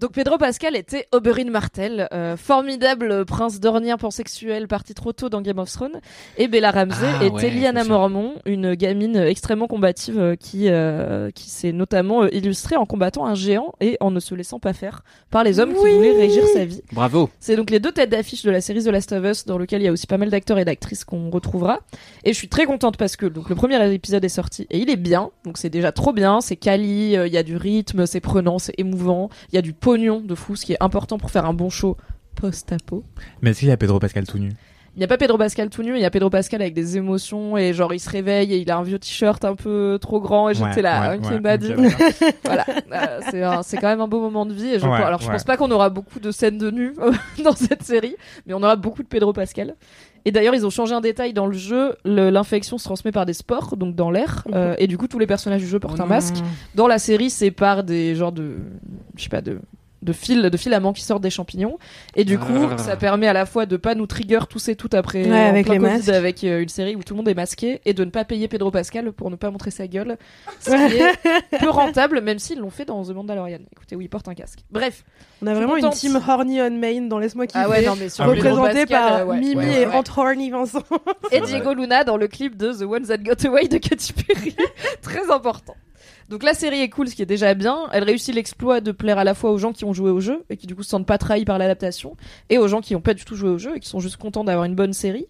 Donc Pedro Pascal était Oberyn Martell, euh, formidable prince dornien pansexuel parti trop tôt dans Game of Thrones, et Bella Ramsey
Ah
était
ouais, ça.
Mormont, une gamine extrêmement combative euh, qui euh, qui s'est notamment illustrée en combattant un géant et en ne se laissant pas faire par les hommes
Oui.
qui voulaient régir sa vie.
Bravo.
C'est donc les deux têtes d'affiche de la série The Last of Us, dans lequel il y a aussi pas mal d'acteurs et d'actrices qu'on retrouvera. Et je suis très contente parce que donc le premier épisode est sorti et il est bien, donc c'est déjà trop bien, c'est quali, euh, il y a du rythme, c'est prenant, c'est émouvant, il y a du pognon de fou, ce qui est important pour faire un bon show post-apo.
Mais est-ce qu'il y a Pedro Pascal tout nu?
Il il y a pas Pedro Pascal tout nu, il y a Pedro Pascal avec des émotions et genre il se réveille et il a un vieux t-shirt un peu trop grand et j'étais
Ouais,
là,
ouais,
ok,
ouais,
m'a
ok,
dit.
d'accord.
voilà, Euh, c'est quand même un beau moment de vie. Et je,
Ouais,
alors je
ouais.
pense pas qu'on aura beaucoup de scènes de nu dans cette série, mais on aura beaucoup de Pedro Pascal. Et d'ailleurs, ils ont changé un détail dans le jeu. L'infection se transmet par des spores, donc dans l'air, euh, et du coup tous les personnages du jeu portent
Oh
un
non.
masque. Dans la série, c'est par des genres de, je sais pas, de de fils, de filaments qui sortent des champignons. Et du coup,
Ah.
ça permet à la fois de pas nous trigger tous et toutes après
Ouais, avec les
Covid,
masques.
avec euh, une série où tout le monde est masqué et de ne pas payer Pedro Pascal pour ne pas montrer sa gueule. Ce qui est peu rentable, même s'ils l'ont fait dans The Mandalorian. Écoutez, où il porte un casque. Bref.
On a vraiment une team horny on main dans Laisse-moi kiffer.
Ah ouais, non, mais sur
oui.
Pedro
Représenté
Pascal,
par
euh, ouais,
Mimi
ouais,
et
ouais.
Entre Horny Vincent.
Et Diego Luna dans le clip de The Ones That Got Away de Katy Perry. Très important. Donc la série est cool, ce qui est déjà bien. Elle réussit l'exploit de plaire à la fois aux gens qui ont joué au jeu et qui du coup se sentent pas trahis par l'adaptation, et aux gens qui ont pas du tout joué au jeu et qui sont juste contents d'avoir une bonne série.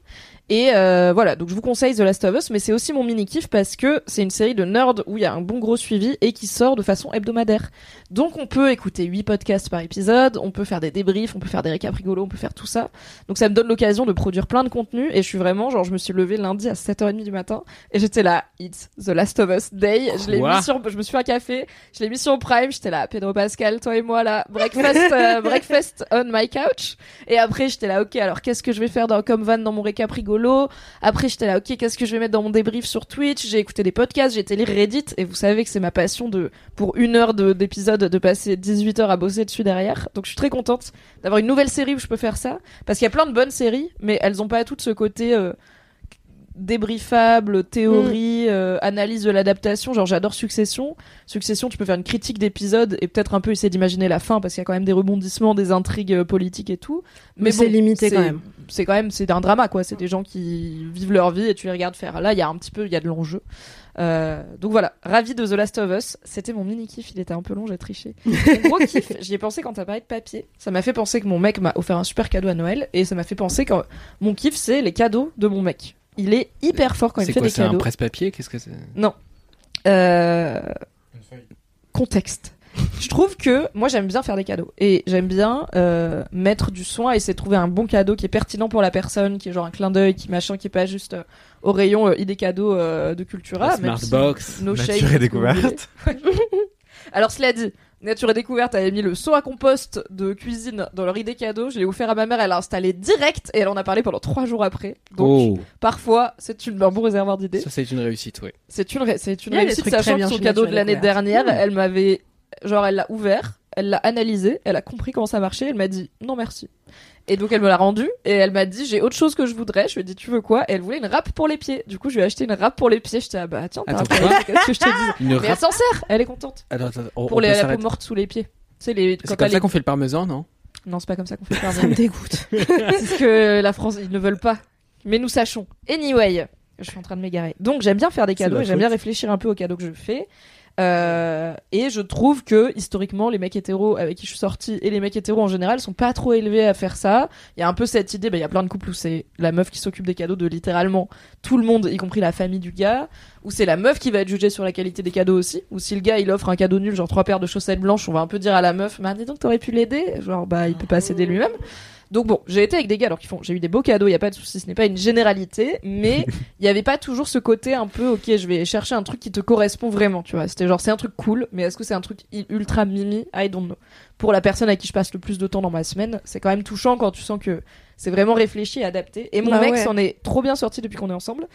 Et euh, voilà, donc je vous conseille The Last of Us, mais c'est aussi mon mini kiff parce que c'est une série de nerds où il y a un bon gros suivi et qui sort de façon hebdomadaire. Donc on peut écouter 8 podcasts par épisode, on peut faire des débriefs, on peut faire des récaps rigolos, on peut faire tout ça. Donc ça me donne l'occasion de produire plein de contenu et je suis vraiment genre je me suis levée lundi à 7h30 du matin et j'étais là It's The Last of Us Day. Je l'ai mis sur je me suis fait un café, je l'ai mis sur Prime, j'étais là Pedro Pascal, toi et moi là, breakfast euh, breakfast on my couch et après j'étais là OK, alors qu'est-ce que je vais faire dans comme van dans mon récap rigolo Après j'étais là OK, qu'est-ce que je vais mettre dans mon débrief sur Twitch? J'ai écouté des podcasts, j'ai été lire Reddit et vous savez que c'est ma passion de pour une heure de- d'épisode de passer 18 heures à bosser dessus derrière. Donc je suis très contente d'avoir une nouvelle série où je peux faire ça parce qu'il y a plein de bonnes séries mais elles ont pas toutes ce côté euh, débriefable, théorie, euh, analyse de l'adaptation. Genre j'adore Succession. Succession, tu peux faire une critique d'épisode et peut-être un peu essayer d'imaginer la fin parce qu'il y a quand même des rebondissements, des intrigues euh, politiques et tout.
Mais c'est limité quand même.
C'est quand même c'est un drama quoi. C'est des gens qui vivent leur vie et tu les regardes faire. Là, il y a un petit peu, il y a de l'enjeu. Euh, donc voilà, ravi de The Last of Us. C'était mon mini kiff. Il était un peu long, j'ai triché. Mon gros kiff, j'y ai pensé quand t'as parlé de papier. Ça m'a fait penser que mon mec m'a offert un super cadeau à Noël et ça m'a fait penser que mon kiff c'est les cadeaux de mon mec. Il est hyper fort quand il
C'est
fait des
c'est un
cadeaux.
presse-papier? Qu'est-ce que c'est?
Euh, contexte. Je trouve que moi j'aime bien faire des cadeaux et j'aime bien euh, mettre du soin et essayer de trouver un bon cadeau qui est pertinent pour la personne, qui est genre un clin d'œil, qui machin, qui est pas juste euh, au rayon euh, idée cadeau euh, de Cultura.
Smartbox.
si no
Nature et découverte.
Alors cela dit, Nature et Découverte avait mis le seau à compost de cuisine dans leur idée cadeau. Je l'ai offert à ma mère, elle l'a installé direct et elle en a parlé pendant trois jours après. Donc
Oh,
parfois c'est une, un bon réservoir d'idées.
ça c'est une réussite, oui.
C'est une, c'est une réussite, sachant que son cadeau de l'année dernière,
Mmh.
elle m'avait, genre, elle l'a ouvert, elle l'a analysé, elle a compris comment ça marchait, elle m'a dit non merci. Et donc elle me l'a rendu et elle m'a dit j'ai autre chose que je voudrais. Je lui ai dit tu veux quoi? Et elle voulait une râpe pour les pieds. Du coup je lui ai acheté une râpe pour les pieds. J'étais ah bah tiens t'as qu'est-ce que je te dis? Mais elle s'en sert, elle est contente.
Attends, attends, on,
Pour
on
les la peau morte sous les pieds. Sais les
C'est comme
les-
ça qu'on fait le parmesan, non?
Non c'est pas comme ça qu'on fait le
Ça me
parmesan.
dégoûte.
Parce que la France, ils ne veulent pas. Mais nous sachons. Anyway, je suis en train de m'égarer. Donc j'aime bien faire des
C'est
cadeaux et j'aime bien réfléchir un peu aux cadeaux que je fais. Euh, et je trouve que historiquement les mecs hétéros avec qui je suis sortie et les mecs hétéros en général sont pas trop élevés à faire ça. Il y a un peu cette idée, bah, il y a plein de couples où c'est la meuf qui s'occupe des cadeaux de littéralement tout le monde, y compris la famille du gars, où c'est la meuf qui va être jugée sur la qualité des cadeaux aussi, ou si le gars il offre un cadeau nul, genre trois paires de chaussettes blanches, on va un peu dire à la meuf, bah dis donc t'aurais pu l'aider, genre bah il peut pas s'aider lui-même. Donc bon, j'ai été avec des gars alors qu'ils font, j'ai eu des beaux cadeaux, il y a pas de souci, ce n'est pas une généralité, mais il y avait pas toujours ce côté un peu, ok, je vais chercher un truc qui te correspond vraiment, tu vois. C'était genre c'est un truc cool, mais est-ce que c'est un truc ultra mimi? I don't know. Pour la personne à qui je passe le plus de temps dans ma semaine, c'est quand même touchant quand tu sens que c'est vraiment réfléchi et adapté. Et mon
Bah
mec
ouais.
s'en est trop bien sorti depuis qu'on est ensemble.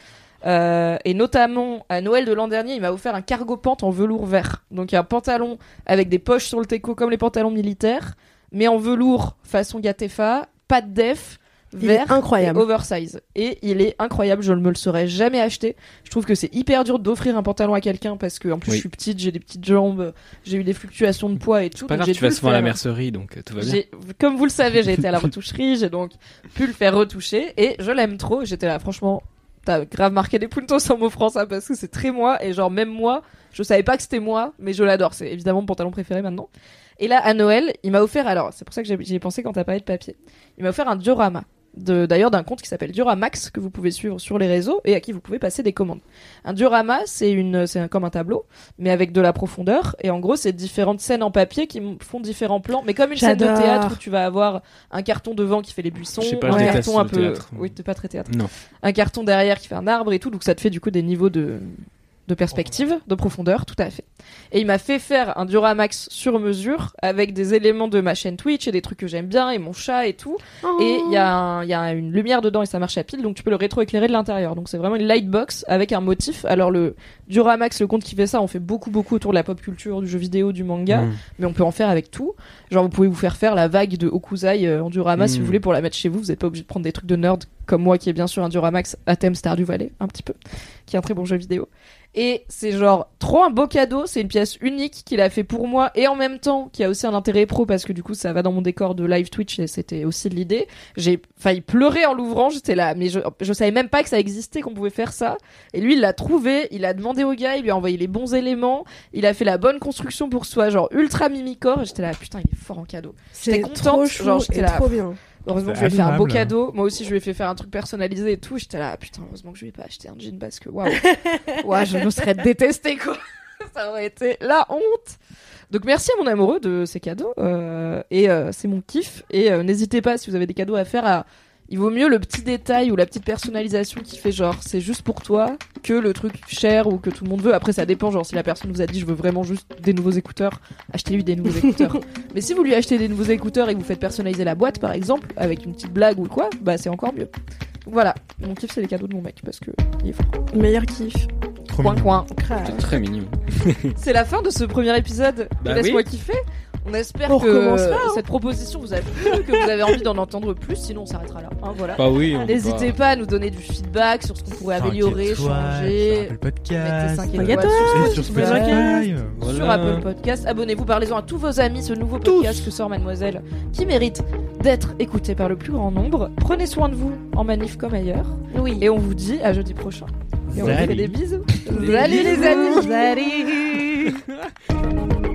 Euh, et notamment à Noël de l'an dernier, il m'a offert un cargo pant en velours vert. Donc un pantalon avec des poches sur le teco comme les pantalons militaires, mais en velours façon Gatefa, pas de def, vert,
incroyable.
et oversize. Et il est incroyable, je ne me le serais jamais acheté. Je trouve que c'est hyper dur d'offrir un pantalon à quelqu'un parce que en plus
Oui.
je suis petite, j'ai des petites jambes, j'ai eu des fluctuations de poids et tout.
Pas
donc
grave, tu vas
le
souvent à la mercerie, donc euh, tout va bien.
Comme vous le savez, j'ai été à la retoucherie, j'ai donc pu le faire retoucher et je l'aime trop. J'étais là, franchement, t'as grave marqué des puntos en m'offrant ça parce que c'est très moi et genre même moi, je savais pas que c'était moi, mais je l'adore. C'est évidemment mon pantalon préféré maintenant. Et là, à Noël, il m'a offert, alors c'est pour ça que j'ai- j'y ai pensé quand t'as parlé de papier, il m'a offert un diorama. d'ailleurs d'un compte qui s'appelle Duramax que vous pouvez suivre sur les réseaux et à qui vous pouvez passer des commandes. Un diorama, c'est comme un tableau, mais avec de la profondeur. Et en gros, c'est différentes scènes en papier qui font différents plans, mais comme une scène de théâtre où tu vas avoir un carton devant qui fait les buissons,
pas,
un carton un peu,
théâtre.
oui, t'es pas très théâtre,
Non.
un carton derrière qui fait un arbre et tout, donc ça te fait du coup des niveaux de de perspective, de profondeur, tout à fait. Et il m'a fait faire un Duramax sur mesure avec des éléments de ma chaîne Twitch et des trucs que j'aime bien et mon chat et tout. Et il y, a y une lumière dedans et ça marche à pile, donc tu peux le rétroéclairer de l'intérieur. Donc c'est vraiment une lightbox avec un motif. Alors le Duramax, le compte qui fait ça, on fait beaucoup beaucoup autour de la pop culture, du jeu vidéo, du manga,
Mm.
mais on peut en faire avec tout. Genre vous pouvez vous faire faire la vague de Okuzai euh, en Durama si
Mm.
vous voulez pour la mettre chez vous. Vous n'êtes pas obligé de prendre des trucs de nerd comme moi qui est bien sûr un Duramax à thème Stardew Valley, un petit peu, qui est un très bon jeu vidéo. Et c'est genre trop un beau cadeau, c'est une pièce unique qu'il a fait pour moi et en même temps qui a aussi un intérêt pro parce que du coup ça va dans mon décor de live Twitch et c'était aussi l'idée. J'ai failli pleurer en l'ouvrant, j'étais là, mais je, je savais même pas que ça existait, qu'on pouvait faire ça. Et lui il l'a trouvé, il a demandé au gars, il lui a envoyé les bons éléments, il a fait la bonne construction pour soi, genre ultra mimicore et j'étais là, putain il est fort en cadeau. J'étais contente,
trop chou
genre, j'étais
et
là.
trop bien.
Heureusement que je lui ai fait un beau cadeau. Moi aussi, je lui ai fait faire un truc personnalisé et tout. J'étais là, putain, heureusement que je lui ai pas acheté un jean parce que waouh. ouais, je me serais détesté quoi. Ça aurait été la honte. Donc merci à mon amoureux de ces cadeaux. euh, et euh, c'est mon kiff. Et euh, n'hésitez pas, si vous avez des cadeaux à faire, à... il vaut mieux le petit détail ou la petite personnalisation qui fait genre c'est juste pour toi que le truc cher ou que tout le monde veut. Après, ça dépend. Genre, si la personne vous a dit je veux vraiment juste des nouveaux écouteurs, achetez-lui des nouveaux écouteurs. Mais si vous lui achetez des nouveaux écouteurs et que vous faites personnaliser la boîte, par exemple, avec une petite blague ou quoi, bah c'est encore mieux. Donc voilà, mon kiff c'est les cadeaux de mon mec parce que il est fort.
Meilleur kiff.
Trop
Coin
mignon.
coin.
Très mignon.
C'est la fin de ce premier épisode. de
Bah
Laisse-moi
oui.
kiffer. On espère
On
que
hein.
cette proposition vous a plu, que vous avez envie d'en entendre plus. Sinon, on s'arrêtera là. Hein, voilà.
Bah oui.
N'hésitez pas à nous donner du feedback sur ce qu'on pourrait améliorer,
étoiles
changer.
sur Apple
Mettez
Podcast.
5
Cinq
étoiles
étoiles.
sur
sur
Spotify.
Spotify.
Voilà.
sur Apple Podcast. Abonnez-vous, parlez-en à tous vos amis, ce nouveau podcast que sort Mademoiselle, qui mérite d'être écouté par le plus grand nombre. Prenez soin de vous en manif comme ailleurs.
Oui.
Et on vous dit à jeudi prochain. Et on vous fait des bisous. Salut les amis. Salut.